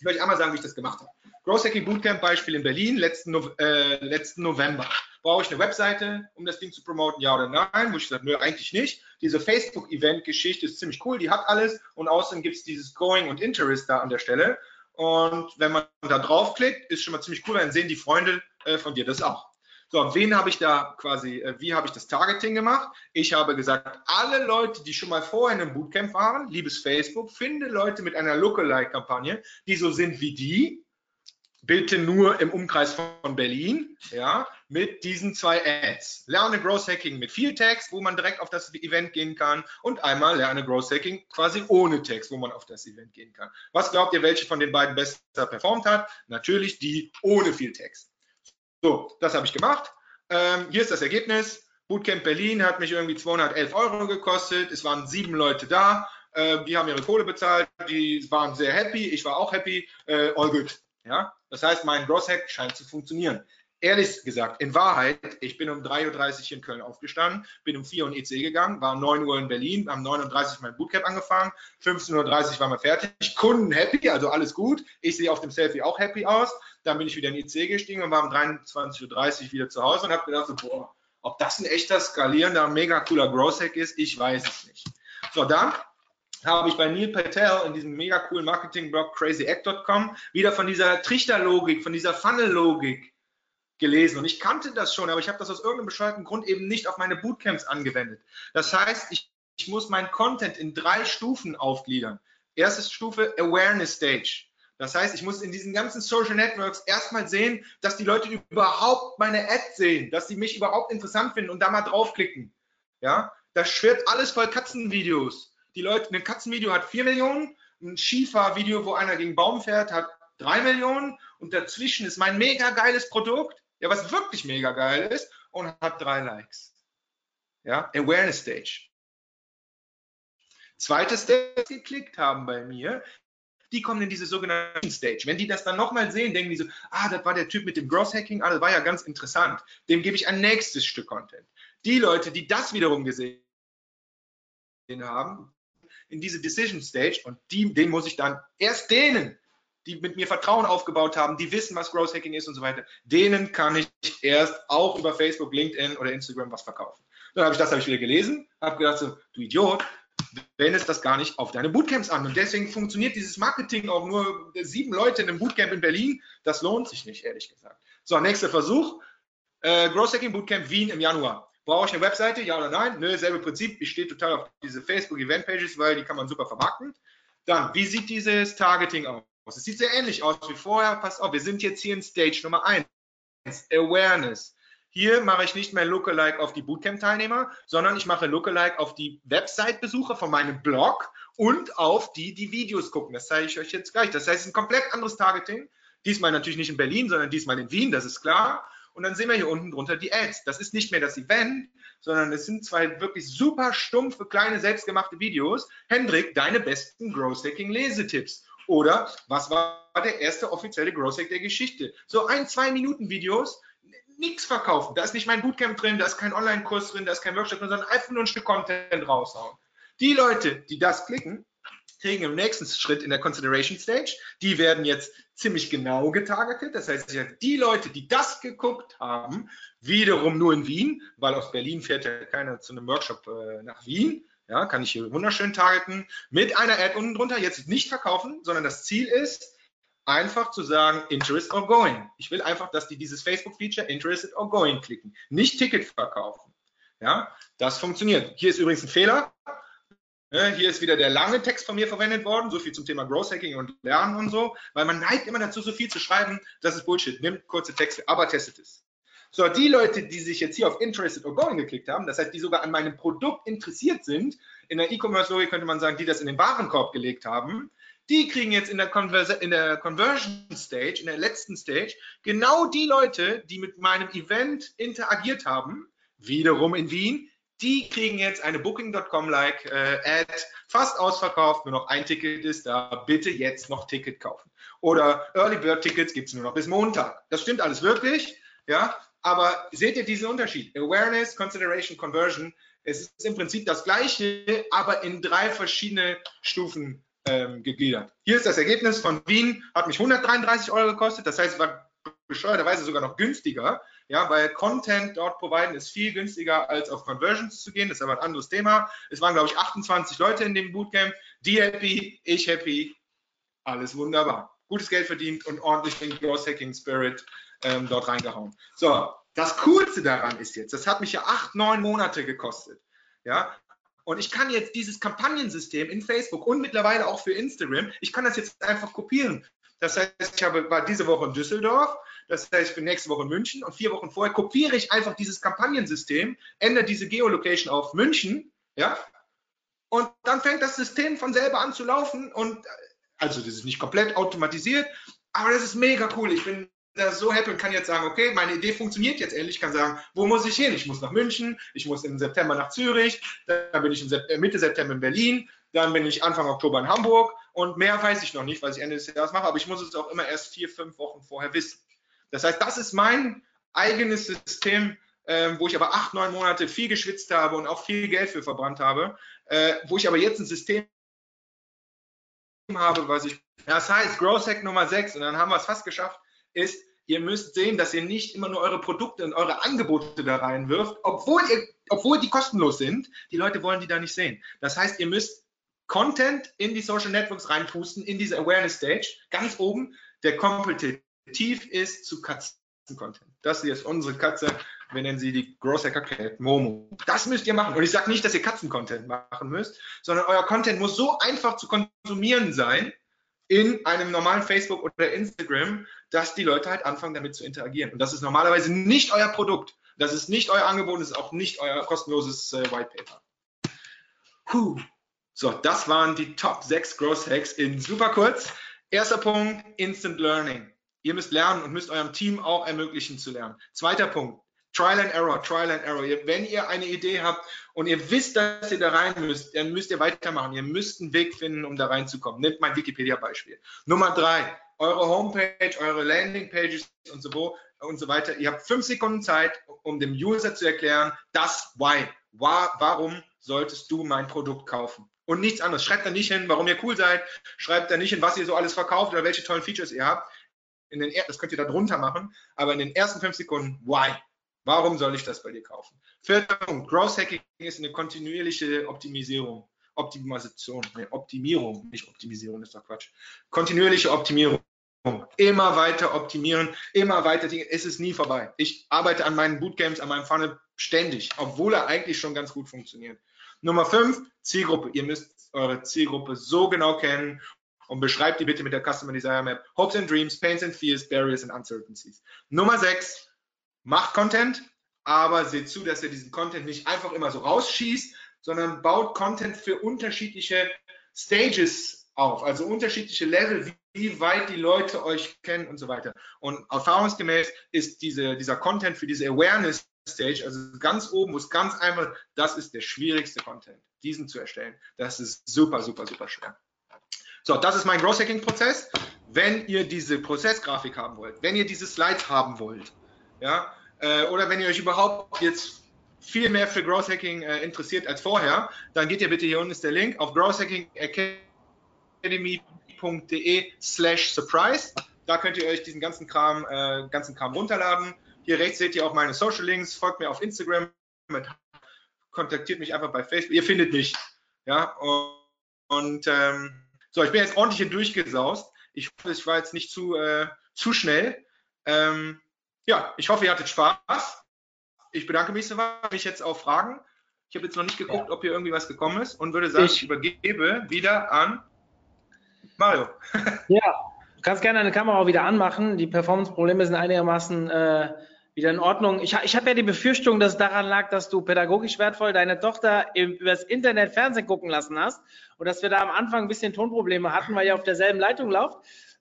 Ich euch einmal sagen, wie ich das gemacht habe. Growth Hacking Bootcamp Beispiel in Berlin, letzten, äh, letzten November. Brauche ich eine Webseite, um das Ding zu promoten, ja oder nein? Wo ich gesagt, nö, eigentlich nicht. Diese Facebook-Event-Geschichte ist ziemlich cool, die hat alles und außerdem gibt es dieses Going und Interest da an der Stelle. Und wenn man da draufklickt, ist schon mal ziemlich cool, dann sehen die Freunde äh, von dir das auch. So, wen habe ich da quasi, äh, wie habe ich das Targeting gemacht? Ich habe gesagt, alle Leute, die schon mal vorher in einem Bootcamp waren, liebes Facebook, finde Leute mit einer Lookalike-Kampagne, die so sind wie die, bitte nur im Umkreis von Berlin, ja, mit diesen zwei Ads. Lerne Growth Hacking mit viel Text, wo man direkt auf das Event gehen kann und einmal Lerne Growth Hacking quasi ohne Text, wo man auf das Event gehen kann. Was glaubt ihr, welche von den beiden besser performt hat? Natürlich die ohne viel Text. So, das habe ich gemacht. Ähm, hier ist das Ergebnis. Bootcamp Berlin hat mich irgendwie 211 Euro gekostet. Es waren sieben Leute da. Äh, die haben ihre Kohle bezahlt. Die waren sehr happy. Ich war auch happy. Äh, all good. Ja? Das heißt, mein Gross Hack scheint zu funktionieren. Ehrlich gesagt, in Wahrheit, ich bin um 3.30 Uhr in Köln aufgestanden, bin um 4 Uhr in EC gegangen, war um 9 Uhr in Berlin, haben 9.30 Uhr mein Bootcamp angefangen, 15.30 Uhr waren wir fertig, Kunden happy, also alles gut. Ich sehe auf dem Selfie auch happy aus. Dann bin ich wieder in EC gestiegen und war um 23.30 Uhr wieder zu Hause und habe gedacht, so, boah, ob das ein echter skalierender, mega cooler Growth Hack ist, ich weiß es nicht. So, dann habe ich bei Neil Patel in diesem mega coolen Marketing-Blog crazyact.com wieder von dieser Trichterlogik, von dieser Funnel-Logik gelesen. Und ich kannte das schon, aber ich habe das aus irgendeinem bescheuerten Grund eben nicht auf meine Bootcamps angewendet. Das heißt, ich, ich muss meinen Content in drei Stufen aufgliedern. Erste Stufe Awareness Stage. Das heißt, ich muss in diesen ganzen Social Networks erstmal sehen, dass die Leute überhaupt meine Ad sehen, dass sie mich überhaupt interessant finden und da mal draufklicken. Ja, das schwirrt alles voll Katzenvideos die Leute, ein Katzenvideo hat 4 Millionen, ein Skifahrvideo, wo einer gegen Baum fährt, hat 3 Millionen und dazwischen ist mein mega geiles Produkt, ja, was wirklich mega geil ist und hat 3 Likes. Ja, Awareness Stage. Zweites Stage geklickt haben bei mir, die kommen in diese sogenannte Stage. Wenn die das dann nochmal sehen, denken die so, ah, das war der Typ mit dem Gross Hacking, ah, das war ja ganz interessant. Dem gebe ich ein nächstes Stück Content. Die Leute, die das wiederum gesehen haben, in diese Decision Stage und die, den muss ich dann erst denen, die mit mir Vertrauen aufgebaut haben, die wissen, was Growth Hacking ist und so weiter, denen kann ich erst auch über Facebook, LinkedIn oder Instagram was verkaufen. Dann habe ich das habe ich wieder gelesen, habe gedacht so, du Idiot, wendest das gar nicht auf deine Bootcamps an. Und deswegen funktioniert dieses Marketing auch nur sieben Leute in einem Bootcamp in Berlin. Das lohnt sich nicht, ehrlich gesagt. So, nächster Versuch. Äh, Growth Hacking Bootcamp Wien im Januar. Brauche ich eine Webseite? Ja oder nein? Nö, selbe Prinzip. Ich stehe total auf diese Facebook Event Pages, weil die kann man super vermarkten. Dann, wie sieht dieses Targeting aus? Es sieht sehr ähnlich aus wie vorher. Passt auf, wir sind jetzt hier in Stage Nummer 1. Awareness. Hier mache ich nicht mehr Lookalike auf die Bootcamp-Teilnehmer, sondern ich mache Lookalike auf die Website-Besucher von meinem Blog und auf die, die Videos gucken. Das zeige ich euch jetzt gleich. Das heißt, es ist ein komplett anderes Targeting. Diesmal natürlich nicht in Berlin, sondern diesmal in Wien, das ist klar. Und dann sehen wir hier unten drunter die Ads. Das ist nicht mehr das Event, sondern es sind zwei wirklich super stumpfe, kleine, selbstgemachte Videos. Hendrik, deine besten Growth Hacking Lesetipps. Oder was war der erste offizielle Growth Hack der Geschichte? So ein, zwei Minuten Videos, nichts verkaufen. Da ist nicht mein Bootcamp drin, da ist kein Online-Kurs drin, da ist kein Workshop drin, sondern einfach nur ein Stück Content raushauen. Die Leute, die das klicken, kriegen im nächsten Schritt in der Consideration Stage, die werden jetzt ziemlich genau getargetet. Das heißt, die Leute, die das geguckt haben, wiederum nur in Wien, weil aus Berlin fährt ja keiner zu einem Workshop äh, nach Wien. Ja, kann ich hier wunderschön targeten. Mit einer Ad unten drunter, jetzt nicht verkaufen, sondern das Ziel ist, einfach zu sagen, interest or going. Ich will einfach, dass die dieses Facebook-Feature interested or going klicken, nicht Ticket verkaufen. Ja, das funktioniert. Hier ist übrigens ein Fehler. Hier ist wieder der lange Text von mir verwendet worden, so viel zum Thema Growth Hacking und Lernen und so, weil man neigt immer dazu, so viel zu schreiben, das ist Bullshit. Nimmt kurze Texte, aber testet es. So, die Leute, die sich jetzt hier auf Interested or Going geklickt haben, das heißt, die sogar an meinem Produkt interessiert sind, in der E-Commerce-Logik könnte man sagen, die das in den Warenkorb gelegt haben, die kriegen jetzt in der, in der, Conversion Stage, in der letzten Stage, genau die Leute, die mit meinem Event interagiert haben, wiederum in Wien, die kriegen jetzt eine Booking.com-like äh, Ad, fast ausverkauft, nur noch ein Ticket ist da, bitte jetzt noch Ticket kaufen. Oder Early Bird Tickets gibt es nur noch bis Montag. Das stimmt alles wirklich, ja, aber seht ihr diesen Unterschied? Awareness, Consideration, Conversion, es ist im Prinzip das gleiche, aber in drei verschiedene Stufen ähm, gegliedert. Hier ist das Ergebnis von Wien, hat mich 133 Euro gekostet, das heißt, war bescheuerterweise sogar noch günstiger, ja, weil Content dort providen ist viel günstiger als auf Conversions zu gehen. Das ist aber ein anderes Thema. Es waren, glaube ich, 28 Leute in dem Bootcamp. Die happy, ich happy. Alles wunderbar. Gutes Geld verdient und ordentlich den Growth Hacking Spirit ähm, dort reingehauen. So, Das Coolste daran ist jetzt, das hat mich ja acht, neun Monate gekostet. Ja, und ich kann jetzt dieses Kampagnensystem in Facebook und mittlerweile auch für Instagram, ich kann das jetzt einfach kopieren. Das heißt, ich habe, war diese Woche in Düsseldorf, das heißt, ich bin nächste Woche in München und vier Wochen vorher kopiere ich einfach dieses Kampagnensystem, ändere diese Geolocation auf München, ja, und dann fängt das System von selber an zu laufen und also das ist nicht komplett automatisiert, aber das ist mega cool. Ich bin da so happy und kann jetzt sagen, okay, meine Idee funktioniert jetzt endlich. Ich kann sagen, wo muss ich hin? Ich muss nach München, ich muss im September nach Zürich, dann bin ich äh, Mitte September in Berlin, dann bin ich Anfang Oktober in Hamburg und mehr weiß ich noch nicht, was ich Ende des Jahres mache, aber ich muss es auch immer erst vier, fünf Wochen vorher wissen. Das heißt, das ist mein eigenes System, äh, wo ich aber acht, neun Monate viel geschwitzt habe und auch viel Geld für verbrannt habe, äh, wo ich aber jetzt ein System habe, was ich. Das heißt, Growth Hack Nummer 6, und dann haben wir es fast geschafft, ist, ihr müsst sehen, dass ihr nicht immer nur eure Produkte und eure Angebote da reinwirft, obwohl, ihr, obwohl die kostenlos sind. Die Leute wollen die da nicht sehen. Das heißt, ihr müsst Content in die Social Networks reinpusten, in diese Awareness Stage, ganz oben, der kompetitiv ist zu Katzen-Content. Das hier ist unsere Katze. Wir nennen sie die Gross Cat Momo. Das müsst ihr machen. Und ich sage nicht, dass ihr Katzen-Content machen müsst, sondern euer Content muss so einfach zu konsumieren sein, in einem normalen Facebook oder Instagram, dass die Leute halt anfangen, damit zu interagieren. Und das ist normalerweise nicht euer Produkt. Das ist nicht euer Angebot, das ist auch nicht euer kostenloses äh, White Paper. Puh. So, das waren die Top 6 Growth Hacks in super kurz. Erster Punkt, Instant Learning. Ihr müsst lernen und müsst eurem Team auch ermöglichen zu lernen. Zweiter Punkt, Trial and Error, Trial and Error. Wenn ihr eine Idee habt und ihr wisst, dass ihr da rein müsst, dann müsst ihr weitermachen. Ihr müsst einen Weg finden, um da reinzukommen. Nehmt mein Wikipedia-Beispiel. Nummer drei, eure Homepage, eure Landingpages und so, und so weiter. Ihr habt fünf Sekunden Zeit, um dem User zu erklären, das Why. Warum solltest du mein Produkt kaufen? Und nichts anderes. Schreibt da nicht hin, warum ihr cool seid. Schreibt da nicht hin, was ihr so alles verkauft oder welche tollen Features ihr habt. In den, das könnt ihr da drunter machen. Aber in den ersten fünf Sekunden, why? Warum soll ich das bei dir kaufen? Vierter Punkt. Growth Hacking ist eine kontinuierliche Optimisierung. Optimisation, nee, Optimierung, nicht Optimisierung, ist doch Quatsch. Kontinuierliche Optimierung. Immer weiter optimieren, immer weiter. Es ist nie vorbei. Ich arbeite an meinen Bootcamps, an meinem Funnel ständig, obwohl er eigentlich schon ganz gut funktioniert. Nummer fünf, Zielgruppe. Ihr müsst eure Zielgruppe so genau kennen und beschreibt die bitte mit der Customer Desire Map. Hopes and Dreams, Pains and Fears, Barriers and Uncertainties. Nummer sechs, macht Content, aber seht zu, dass ihr diesen Content nicht einfach immer so rausschießt, sondern baut Content für unterschiedliche Stages auf, also unterschiedliche Level, wie weit die Leute euch kennen und so weiter. Und erfahrungsgemäß ist diese, dieser Content für diese Awareness Stage, also ganz oben, wo es ganz einfach, das ist der schwierigste Content, diesen zu erstellen. Das ist super, super, super schwer. So, das ist mein Growth Hacking Prozess. Wenn ihr diese Prozessgrafik haben wollt, wenn ihr diese Slides haben wollt, ja, äh, oder wenn ihr euch überhaupt jetzt viel mehr für Growth Hacking äh, interessiert als vorher, dann geht ihr bitte hier unten ist der Link auf growthhackingacademy.de slash surprise. Da könnt ihr euch diesen ganzen Kram, äh, ganzen Kram runterladen. Hier rechts seht ihr auch meine Social Links. Folgt mir auf Instagram, kontaktiert mich einfach bei Facebook. Ihr findet mich. Ja, und, und ähm, so, ich bin jetzt ordentlich hier durchgesaust. Ich hoffe, ich war jetzt nicht zu, äh, zu schnell. Ähm, ja, ich hoffe, ihr hattet Spaß. Ich bedanke mich so mich jetzt auf Fragen. Ich habe jetzt noch nicht geguckt, ob hier irgendwie was gekommen ist und würde sagen, ich, ich übergebe wieder an Mario. ja, du kannst gerne deine Kamera auch wieder anmachen. Die Performance-Probleme sind einigermaßen äh, wieder in Ordnung. Ich, ich habe ja die Befürchtung, dass es daran lag, dass du pädagogisch wertvoll deine Tochter im, übers Internet Fernsehen gucken lassen hast und dass wir da am Anfang ein bisschen Tonprobleme hatten, weil ihr auf derselben Leitung lauft.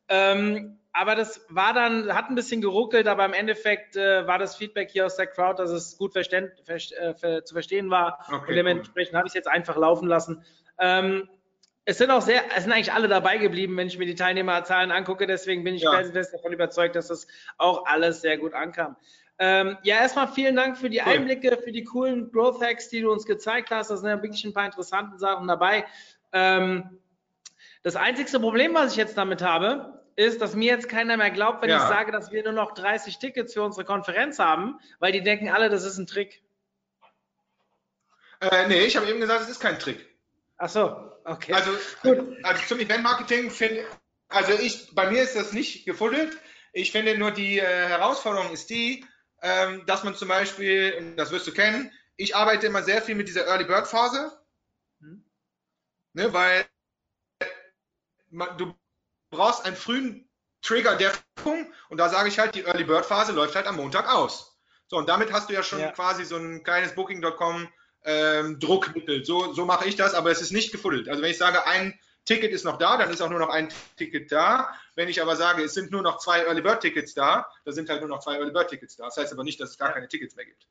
Ähm, aber das war dann, hat ein bisschen geruckelt, aber im Endeffekt äh, war das Feedback hier aus der Crowd, dass es gut verständ, ver, äh, zu verstehen war. Okay, und dementsprechend cool. habe ich es jetzt einfach laufen lassen. Ähm, es sind auch sehr, es sind eigentlich alle dabei geblieben, wenn ich mir die Teilnehmerzahlen angucke. Deswegen bin ich ja. fest davon überzeugt, dass das auch alles sehr gut ankam. Ähm, ja, erstmal vielen Dank für die Einblicke, für die coolen Growth Hacks, die du uns gezeigt hast. Da sind ja wirklich ein paar interessante Sachen dabei. Ähm, das einzigste Problem, was ich jetzt damit habe, ist, dass mir jetzt keiner mehr glaubt, wenn ja. ich sage, dass wir nur noch 30 Tickets für unsere Konferenz haben, weil die denken alle, das ist ein Trick. Äh, nee, ich habe eben gesagt, es ist kein Trick. Ach so, okay. Also, also zum Event-Marketing finde also ich, bei mir ist das nicht gefuddelt. Ich finde nur die äh, Herausforderung ist die, ähm, dass man zum Beispiel, das wirst du kennen, ich arbeite immer sehr viel mit dieser Early Bird Phase, Mhm. ne, weil man, du brauchst einen frühen Trigger der Wirkung und da sage ich halt, die Early Bird Phase läuft halt am Montag aus. So, und damit hast du ja schon Ja. quasi so ein kleines Booking.com ähm, Druckmittel. So, so mache ich das, aber es ist nicht gefuddelt. Also wenn ich sage, ein Ticket ist noch da, dann ist auch nur noch ein Ticket da. Wenn ich aber sage, es sind nur noch zwei Early Bird Tickets da, dann sind halt nur noch zwei Early Bird Tickets da. Das heißt aber nicht, dass es gar keine Tickets mehr gibt.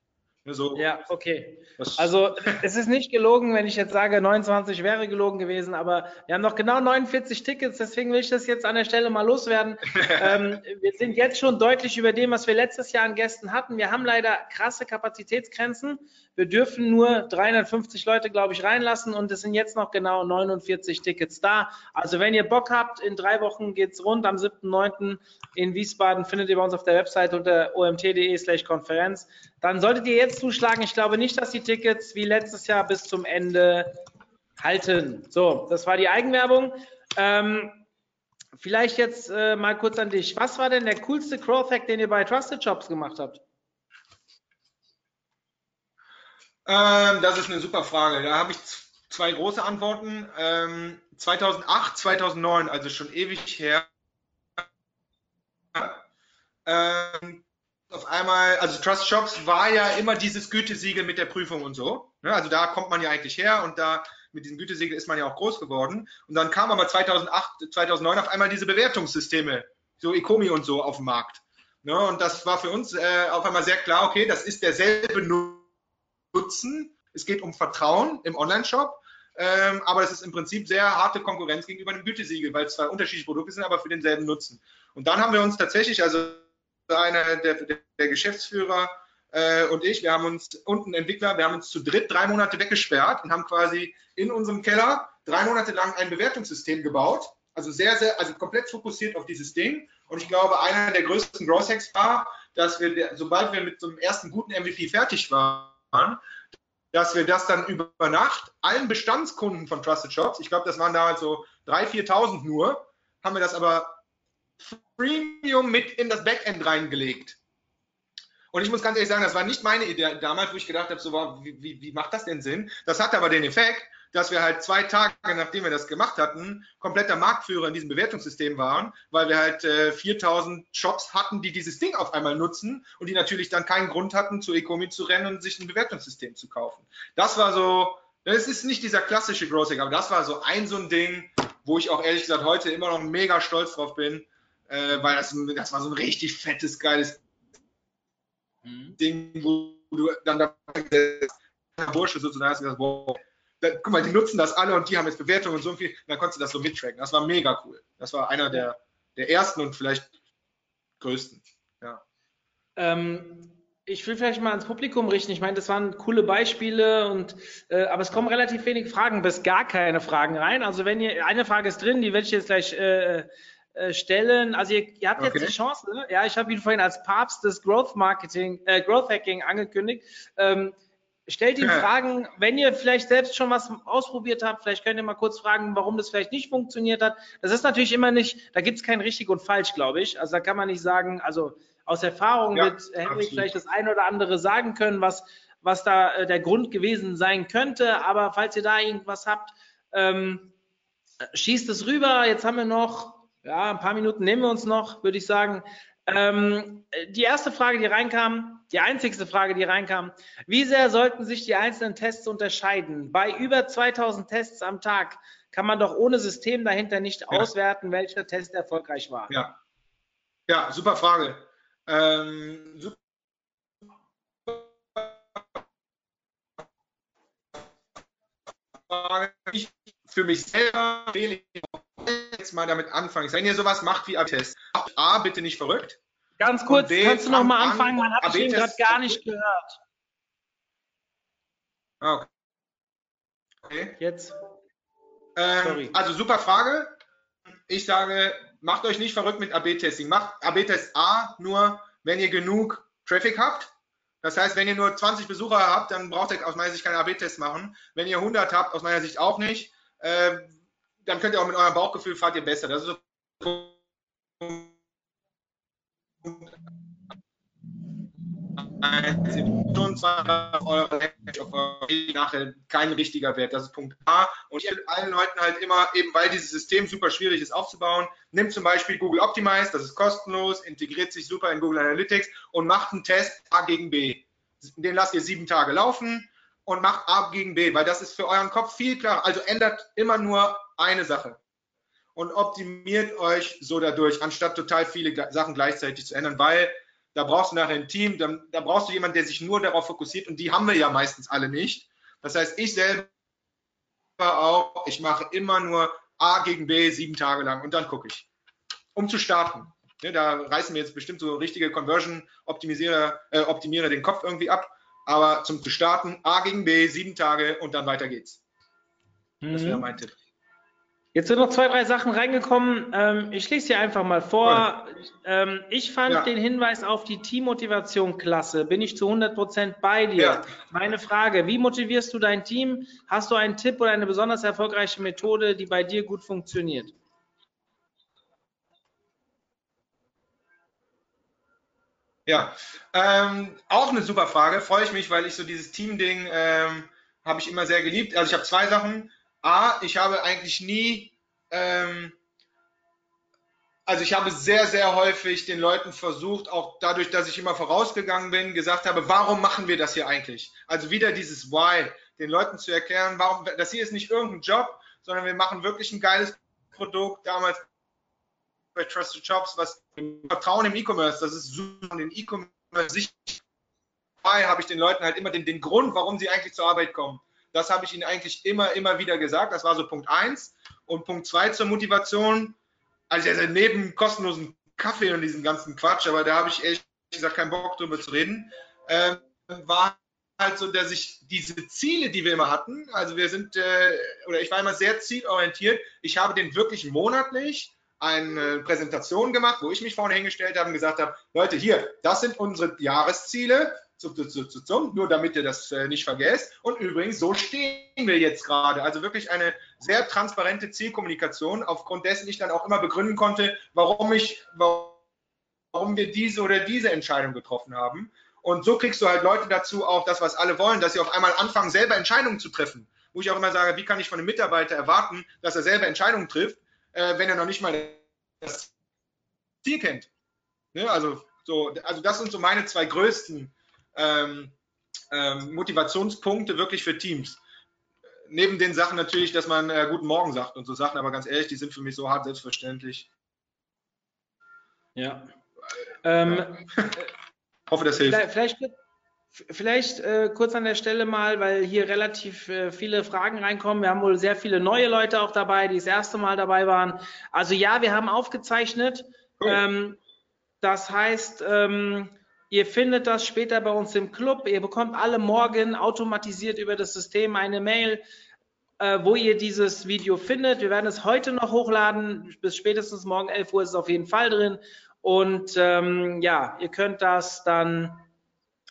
So, Ja, okay. Also es ist nicht gelogen, wenn ich jetzt sage, 29 wäre gelogen gewesen, aber wir haben noch genau 49 Tickets, deswegen will ich das jetzt an der Stelle mal loswerden. ähm, wir sind jetzt schon deutlich über dem, was wir letztes Jahr an Gästen hatten. Wir haben leider krasse Kapazitätsgrenzen. Wir dürfen nur 350 Leute, glaube ich, reinlassen und es sind jetzt noch genau 49 Tickets da. Also wenn ihr Bock habt, in drei Wochen geht's rund. Am 7.9. in Wiesbaden findet ihr bei uns auf der Website unter omt.de slash Konferenz. Dann solltet ihr jetzt zuschlagen. Ich glaube nicht, dass die Tickets wie letztes Jahr bis zum Ende halten. So, das war die Eigenwerbung. Ähm, vielleicht jetzt äh, mal kurz an dich. Was war denn der coolste Growth Hack, den ihr bei Trusted Shops gemacht habt? Ähm, das ist eine super Frage. Da habe ich zwei große Antworten. Ähm, 2008, 2009, also schon ewig her. Ähm, auf einmal, also Trust Shops war ja immer dieses Gütesiegel mit der Prüfung und so. Ne? Also da kommt man ja eigentlich her und da mit diesem Gütesiegel ist man ja auch groß geworden. Und dann kam aber 2008, 2009 auf einmal diese Bewertungssysteme, so Ecomi und so auf den Markt. Ne? Und das war für uns äh, auf einmal sehr klar, okay, das ist derselbe Nutzen. Es geht um Vertrauen im Online-Shop. Ähm, aber es ist im Prinzip sehr harte Konkurrenz gegenüber einem Gütesiegel, weil es zwei unterschiedliche Produkte sind, aber für denselben Nutzen. Und dann haben wir uns tatsächlich, also einer der, der, Geschäftsführer äh, und ich, wir haben uns und ein Entwickler, wir haben uns zu dritt drei Monate weggesperrt und haben quasi in unserem Keller drei Monate lang ein Bewertungssystem gebaut. Also sehr, sehr, also komplett fokussiert auf dieses Ding. Und ich glaube, einer der größten Growth Hacks war, dass wir, sobald wir mit so einem ersten guten MVP fertig waren, dass wir das dann über Nacht allen Bestandskunden von Trusted Shops, ich glaube, das waren damals so 3.000, 4.000 nur, haben wir das aber Premium mit in das Backend reingelegt. Und ich muss ganz ehrlich sagen, das war nicht meine Idee damals, wo ich gedacht habe, so, wow, wie, wie, wie macht das denn Sinn? Das hatte aber den Effekt, dass wir halt zwei Tage, nachdem wir das gemacht hatten, kompletter Marktführer in diesem Bewertungssystem waren, weil wir halt äh, 4000 Shops hatten, die dieses Ding auf einmal nutzen und die natürlich dann keinen Grund hatten, zu Ecomi zu rennen und sich ein Bewertungssystem zu kaufen. Das war so, das ist nicht dieser klassische Hack, aber das war so ein so ein Ding, wo ich auch ehrlich gesagt heute immer noch mega stolz drauf bin, äh, weil das, das war so ein richtig fettes, geiles Ding, wo du dann da der Bursche sozusagen hast und gesagt, wow, da, guck mal, die nutzen das alle und die haben jetzt Bewertungen und so viel, dann konntest du das so mittracken. Das war mega cool. Das war einer der, der ersten und vielleicht größten. Ja. Ähm, ich will vielleicht mal ans Publikum richten. Ich meine, das waren coole Beispiele und äh, aber es kommen relativ wenig Fragen, bis gar keine Fragen rein. Also wenn ihr eine Frage ist drin, die werde ich jetzt gleich äh, äh, stellen. Also ihr, ihr habt Okay. jetzt die Chance. Ne? Ja, ich habe ihn vorhin als Papst des Growth Marketing, äh, Growth Hacking angekündigt. Ähm, stellt ihm Ja. Fragen, wenn ihr vielleicht selbst schon was ausprobiert habt, vielleicht könnt ihr mal kurz fragen, warum das vielleicht nicht funktioniert hat. Das ist natürlich immer nicht, da gibt es kein richtig und falsch, glaube ich. Also da kann man nicht sagen, also aus Erfahrung Ja, wird Henrik vielleicht das eine oder andere sagen können, was, was da äh, der Grund gewesen sein könnte. Aber falls ihr da irgendwas habt, ähm, schießt es rüber. Jetzt haben wir noch, ja, ein paar Minuten nehmen wir uns noch, würde ich sagen. Ähm, die erste Frage, die reinkam, die einzigste Frage, die reinkam, wie sehr sollten sich die einzelnen Tests unterscheiden? Bei über 2000 Tests am Tag kann man doch ohne System dahinter nicht auswerten, welcher Test erfolgreich war. Ja. Ja, super Frage. Ähm, super Frage. Ich für mich selber wähle ich jetzt mal damit anfangen. Wenn ihr sowas macht wie AB-Test, A, bitte nicht verrückt. Ganz kurz, B, kannst du noch mal fang an, anfangen? Man hat ich ihn gerade gar nicht gehört. Ah, Okay. Jetzt. Ähm, Sorry. also super Frage. Ich sage, macht euch nicht verrückt mit AB-Testing. Macht AB-Test A nur, wenn ihr genug Traffic habt. Das heißt, wenn ihr nur 20 Besucher habt, dann braucht ihr aus meiner Sicht keinen AB-Test machen. Wenn ihr 100 habt, aus meiner Sicht auch nicht. Ähm, dann könnt ihr auch mit eurem Bauchgefühl fahrt ihr besser. Das ist so schon 200 Euro nachher kein richtiger Wert. Das ist Punkt A. Und ich allen Leuten halt immer, eben weil dieses System super schwierig ist aufzubauen, nimmt zum Beispiel Google Optimize, das ist kostenlos, integriert sich super in Google Analytics und macht einen Test A gegen B. Den lasst ihr sieben Tage laufen und macht A gegen B, weil das ist für euren Kopf viel klarer. Also ändert immer nur eine Sache und optimiert euch so dadurch, anstatt total viele Sachen gleichzeitig zu ändern, weil da brauchst du nachher ein Team, da, da brauchst du jemanden, der sich nur darauf fokussiert und die haben wir ja meistens alle nicht. Das heißt, ich selber auch, ich mache immer nur A gegen B sieben Tage lang und dann gucke ich, um zu starten. Ja, da reißen wir jetzt bestimmt so richtige Conversion-Optimierer äh, Optimierer den Kopf irgendwie ab, aber zum zu starten A gegen B sieben Tage und dann weiter geht's. Das wäre Mhm. mein Tipp. Jetzt sind noch zwei, drei Sachen reingekommen. Ähm, ich lese sie einfach mal vor. Ähm, ich fand Ja. den Hinweis auf die Teammotivation klasse. Bin ich zu 100% bei dir. Ja. Meine Frage, wie motivierst du dein Team? Hast du einen Tipp oder eine besonders erfolgreiche Methode, die bei dir gut funktioniert? Ja, ähm, auch eine super Frage. Freue ich mich, weil ich so dieses Team-Ding ähm, habe ich immer sehr geliebt. Also ich habe zwei Sachen. A, ich habe eigentlich nie, ähm, also ich habe sehr, sehr häufig den Leuten versucht, auch dadurch, dass ich immer vorausgegangen bin, gesagt habe, warum machen wir das hier eigentlich? Also wieder dieses Why, den Leuten zu erklären, warum, das hier ist nicht irgendein Job, sondern wir machen wirklich ein geiles Produkt. Damals bei Trusted Shops, was Vertrauen im E-Commerce, das ist super, den E-Commerce sicher habe ich den Leuten halt immer den, den Grund, warum sie eigentlich zur Arbeit kommen. Das habe ich ihnen eigentlich immer, immer wieder gesagt. Das war so Punkt eins. Und Punkt zwei zur Motivation. Also, also neben kostenlosen Kaffee und diesem ganzen Quatsch, aber da habe ich ehrlich gesagt keinen Bock drüber zu reden, ähm, war halt so, dass ich diese Ziele, die wir immer hatten, also wir sind, äh, oder ich war immer sehr zielorientiert. Ich habe den wirklich monatlich eine Präsentation gemacht, wo ich mich vorne hingestellt habe und gesagt habe, Leute, hier, das sind unsere Jahresziele, nur damit ihr das äh, nicht vergesst. Und übrigens, so stehen wir jetzt gerade. Also wirklich eine sehr transparente Zielkommunikation, aufgrund dessen ich dann auch immer begründen konnte, warum ich, warum wir diese oder diese Entscheidung getroffen haben. Und so kriegst du halt Leute dazu, auch das, was alle wollen, dass sie auf einmal anfangen, selber Entscheidungen zu treffen. Wo ich auch immer sage, wie kann ich von einem Mitarbeiter erwarten, dass er selber Entscheidungen trifft, äh, wenn er noch nicht mal das Ziel kennt. Ne? Also, so, also das sind so meine zwei größten ähm, ähm, Motivationspunkte wirklich für Teams. Neben den Sachen natürlich, dass man äh, Guten Morgen sagt und so Sachen, aber ganz ehrlich, die sind für mich so hart selbstverständlich. Ja. Ähm, Hoffe, das hilft. Vielleicht, vielleicht, vielleicht äh, kurz an der Stelle mal, weil hier relativ äh, viele Fragen reinkommen. Wir haben wohl sehr viele neue Leute auch dabei, die das erste Mal dabei waren. Also ja, wir haben aufgezeichnet. Cool. Ähm, das heißt, ähm, ihr findet das später bei uns im Club. Ihr bekommt alle morgen automatisiert über das System eine Mail, äh, wo ihr dieses Video findet. Wir werden es heute noch hochladen. Bis spätestens morgen 11 Uhr ist es auf jeden Fall drin. Und ähm, ja, ihr könnt das dann,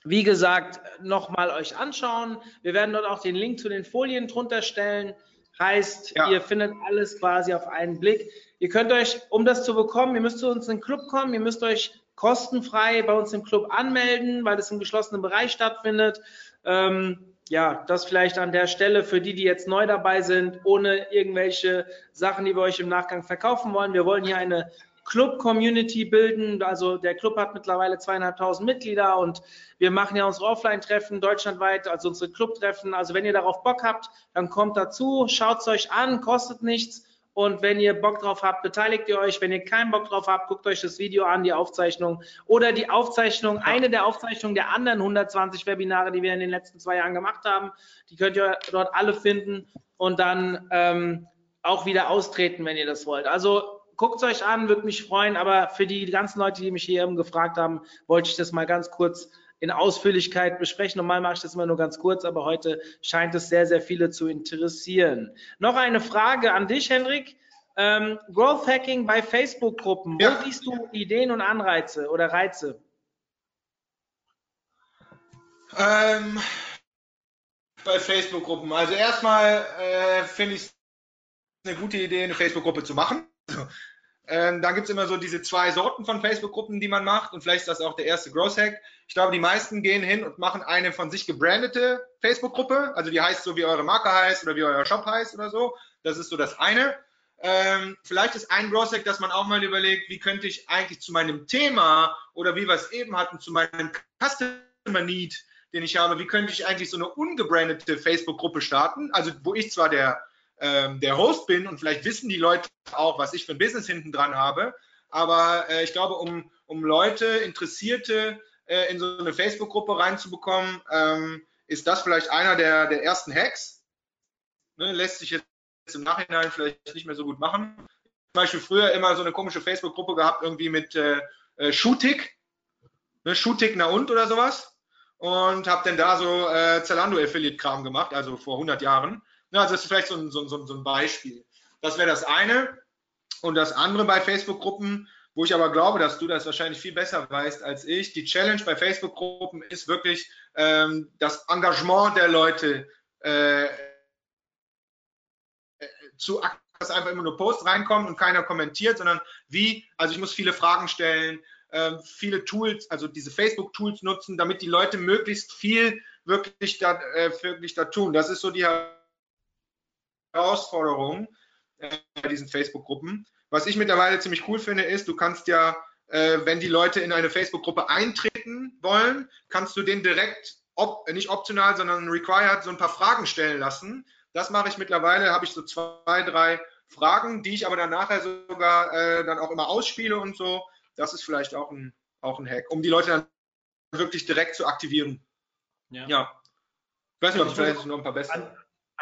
wie gesagt, nochmal euch anschauen. Wir werden dort auch den Link zu den Folien drunter stellen. Heißt, Ja. ihr findet alles quasi auf einen Blick. Ihr könnt euch, um das zu bekommen, ihr müsst zu uns in den Club kommen, ihr müsst euch kostenfrei bei uns im Club anmelden, weil es im geschlossenen Bereich stattfindet. Ähm, ja, das vielleicht an der Stelle für die, die jetzt neu dabei sind, ohne irgendwelche Sachen, die wir euch im Nachgang verkaufen wollen. Wir wollen hier eine Club-Community bilden. Also der Club hat mittlerweile zweieinhalbtausend Mitglieder und wir machen ja unsere Offline-Treffen deutschlandweit, also unsere Club-Treffen. Also wenn ihr darauf Bock habt, dann kommt dazu, schaut es euch an, kostet nichts. Und wenn ihr Bock drauf habt, beteiligt ihr euch. Wenn ihr keinen Bock drauf habt, guckt euch das Video an, die Aufzeichnung oder die Aufzeichnung, eine der Aufzeichnungen der anderen 120 Webinare, die wir in den letzten zwei Jahren gemacht haben. Die könnt ihr dort alle finden und dann ähm, auch wieder austreten, wenn ihr das wollt. Also guckt es euch an, würde mich freuen. Aber für die ganzen Leute, die mich hier eben gefragt haben, wollte ich das mal ganz kurz in Ausführlichkeit besprechen. Normal mache ich das immer nur ganz kurz, aber heute scheint es sehr, sehr viele zu interessieren. Noch eine Frage an dich, Henrik. Ähm, Growth Hacking bei Facebook-Gruppen. Wo Ja. siehst du Ideen und Anreize oder Reize? Ähm, bei Facebook-Gruppen. Also erstmal äh, finde ich es eine gute Idee, eine Facebook-Gruppe zu machen. Also, Ähm, dann gibt es immer so diese zwei Sorten von Facebook-Gruppen, die man macht. Und vielleicht ist das auch der erste Growth Hack. Ich glaube, die meisten gehen hin und machen eine von sich gebrandete Facebook-Gruppe. Also die heißt so, wie eure Marke heißt oder wie euer Shop heißt oder so. Das ist so das eine. Ähm, vielleicht ist ein Growth Hack, dass man auch mal überlegt, wie könnte ich eigentlich zu meinem Thema oder wie wir es eben hatten, zu meinem Customer Need, den ich habe, wie könnte ich eigentlich so eine ungebrandete Facebook-Gruppe starten? Also wo ich zwar der ähm, der Host bin und vielleicht wissen die Leute auch, was ich für ein Business hinten dran habe. Aber äh, ich glaube, um, um Leute, Interessierte äh, in so eine Facebook-Gruppe reinzubekommen, ähm, ist das vielleicht einer der, der ersten Hacks. Ne, lässt sich jetzt im Nachhinein vielleicht nicht mehr so gut machen. Zum Beispiel früher immer so eine komische Facebook-Gruppe gehabt, irgendwie mit äh, äh, Shootick, ne, Shootick na und oder sowas. Und habe dann da so äh, Zalando-Affiliate-Kram gemacht, also vor 100 Jahren. Ja, also das ist vielleicht so ein, so, so, so ein Beispiel. Das wäre das eine. Und das andere bei Facebook-Gruppen, wo ich aber glaube, dass du das wahrscheinlich viel besser weißt als ich. Die Challenge bei Facebook-Gruppen ist wirklich ähm, das Engagement der Leute äh, äh zu dass einfach immer nur Posts reinkommen und keiner kommentiert, sondern wie, also ich muss viele Fragen stellen, äh, viele Tools, also diese Facebook-Tools nutzen, damit die Leute möglichst viel wirklich da, äh, wirklich da tun. Das ist so die äh, bei diesen Facebook-Gruppen. Was ich mittlerweile ziemlich cool finde, ist, du kannst ja, äh, wenn die Leute in eine Facebook-Gruppe eintreten wollen, kannst du den direkt, op nicht optional, sondern required, so ein paar Fragen stellen lassen. Das mache ich mittlerweile, habe ich so zwei, drei Fragen, die ich aber dann nachher sogar äh, dann auch immer ausspiele und so. Das ist vielleicht auch ein, auch ein Hack, um die Leute dann wirklich direkt zu aktivieren. Ja. ja. Ich weiß nicht, ob ich vielleicht noch ein paar bessere an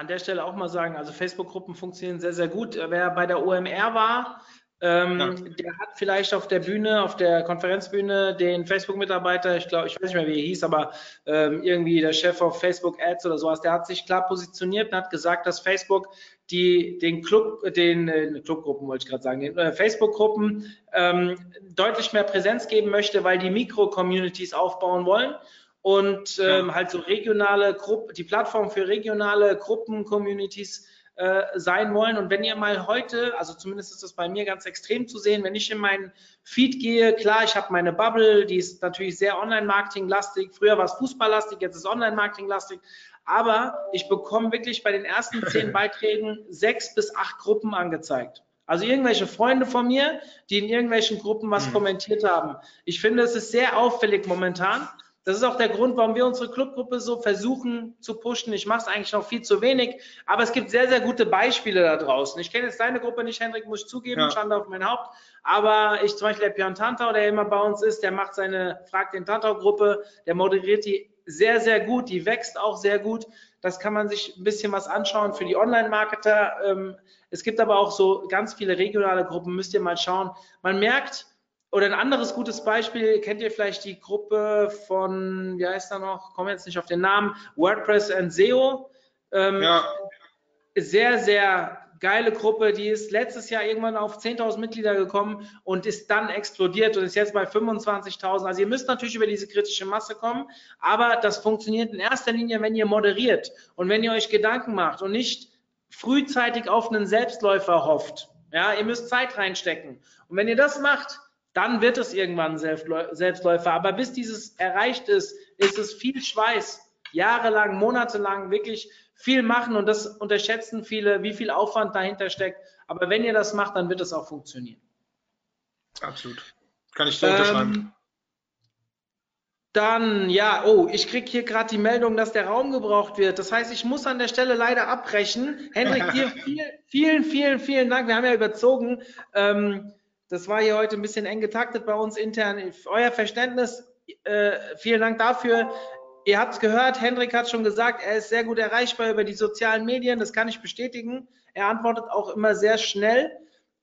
der Stelle auch mal sagen, also Facebook-Gruppen funktionieren sehr, sehr gut. Wer bei der OMR war, ähm, ja. der hat vielleicht auf der Bühne, auf der Konferenzbühne den Facebook-Mitarbeiter, ich glaube, ich weiß nicht mehr, wie er hieß, aber ähm, irgendwie der Chef auf Facebook Ads oder sowas, der hat sich klar positioniert und hat gesagt, dass Facebook die den Club, den äh, Clubgruppen wollte ich gerade sagen, den äh, Facebook-Gruppen ähm, deutlich mehr Präsenz geben möchte, weil die Mikro-Communities aufbauen wollen und ähm, ja. halt so regionale Gruppen, die Plattform für regionale Gruppen, Communities äh, sein wollen. Und wenn ihr mal heute, also zumindest ist das bei mir ganz extrem zu sehen, wenn ich in meinen Feed gehe, klar, ich habe meine Bubble, die ist natürlich sehr Online-Marketing-lastig. Früher war es Fußball-lastig, jetzt ist Online-Marketing-lastig. Aber ich bekomme wirklich bei den ersten zehn Beiträgen sechs bis acht Gruppen angezeigt. Also irgendwelche Freunde von mir, die in irgendwelchen Gruppen was mhm. kommentiert haben. Ich finde, es ist sehr auffällig momentan. Das ist auch der Grund, warum wir unsere Clubgruppe so versuchen zu pushen. Ich mache es eigentlich noch viel zu wenig, aber es gibt sehr, sehr gute Beispiele da draußen. Ich kenne jetzt deine Gruppe nicht, Hendrik, muss ich zugeben, ja. Schande auf mein Haupt. Aber ich zum Beispiel der Björn Tantau, der immer bei uns ist, der macht seine Frag den Tantau-Gruppe, der moderiert die sehr, sehr gut, die wächst auch sehr gut. Das kann man sich ein bisschen was anschauen für die Online-Marketer. Ähm, es gibt aber auch so ganz viele regionale Gruppen, müsst ihr mal schauen. Man merkt, oder ein anderes gutes Beispiel, kennt ihr vielleicht die Gruppe von, wie heißt er noch, komme jetzt nicht auf den Namen, WordPress and SEO. Ähm, ja. Sehr, sehr geile Gruppe, die ist letztes Jahr irgendwann auf 10.000 Mitglieder gekommen und ist dann explodiert und ist jetzt bei 25.000. Also ihr müsst natürlich über diese kritische Masse kommen, aber das funktioniert in erster Linie, wenn ihr moderiert und wenn ihr euch Gedanken macht und nicht frühzeitig auf einen Selbstläufer hofft. Ja, ihr müsst Zeit reinstecken. Und wenn ihr das macht, dann wird es irgendwann Selbstläufer. Aber bis dieses erreicht ist, ist es viel Schweiß, jahrelang, monatelang wirklich viel machen und das unterschätzen viele, wie viel Aufwand dahinter steckt. Aber wenn ihr das macht, dann wird es auch funktionieren. Absolut. Kann ich so ähm, unterschreiben. Dann, ja, oh, ich kriege hier gerade die Meldung, dass der Raum gebraucht wird. Das heißt, ich muss an der Stelle leider abbrechen. Hendrik, dir viel, vielen, vielen, vielen Dank. Wir haben ja überzogen. Ähm, das war hier heute ein bisschen eng getaktet bei uns intern. Euer Verständnis, äh, vielen Dank dafür. Ihr habt es gehört, Hendrik hat schon gesagt, er ist sehr gut erreichbar über die sozialen Medien. Das kann ich bestätigen. Er antwortet auch immer sehr schnell.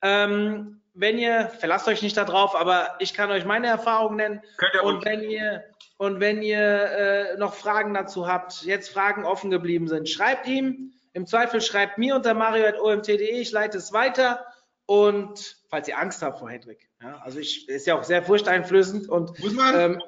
Ähm, wenn ihr, verlasst euch nicht darauf, aber ich kann euch meine Erfahrungen nennen. und wenn ihr und wenn ihr äh, noch Fragen dazu habt, jetzt Fragen offen geblieben sind, schreibt ihm. Im Zweifel schreibt mir unter mario.omt.de. Ich leite es weiter. Und falls ihr Angst habt vor Hendrik, ja, also ich ist ja auch sehr furchteinflößend und muss man? Ähm,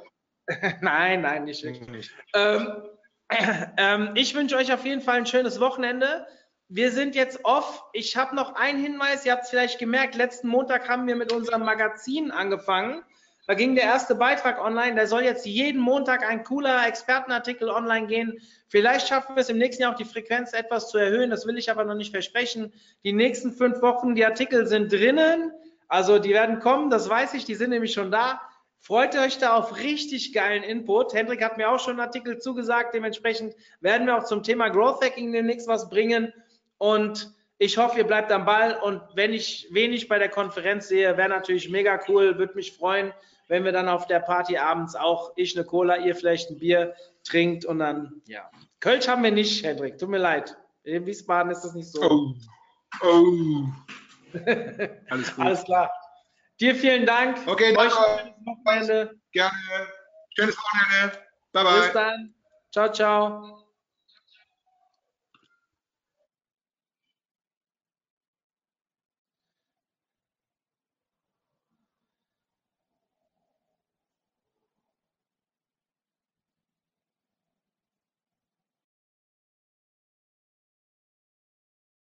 nein, nein, nicht wirklich. Ähm, ähm, ich wünsche euch auf jeden Fall ein schönes Wochenende wir sind jetzt off. Ich habe noch einen Hinweis. Ihr habt es vielleicht gemerkt. Letzten Montag haben wir mit unserem Magazin angefangen. Da ging der erste Beitrag online. Da soll jetzt jeden Montag ein cooler Expertenartikel online gehen. Vielleicht schaffen wir es im nächsten Jahr auch die Frequenz etwas zu erhöhen. Das will ich aber noch nicht versprechen. Die nächsten fünf Wochen, die Artikel sind drinnen. Also die werden kommen, das weiß ich. Die sind nämlich schon da. Freut euch da auf richtig geilen Input. Hendrik hat mir auch schon einen Artikel zugesagt. Dementsprechend werden wir auch zum Thema Growth Hacking demnächst was bringen. Und ich hoffe, ihr bleibt am Ball. Und wenn ich wenig bei der Konferenz sehe, wäre natürlich mega cool. Würde mich freuen, wenn wir dann auf der Party abends auch ich eine Cola, ihr vielleicht ein Bier trinkt und dann, ja. Kölsch haben wir nicht, Hendrik. Tut mir leid. In Wiesbaden ist das nicht so. Oh. Oh. Alles gut. Alles klar. Dir vielen Dank. Okay, danke. schönes Wochenende. Gerne. Schönes Wochenende. Bye, Bis bye. dann. Ciao, ciao.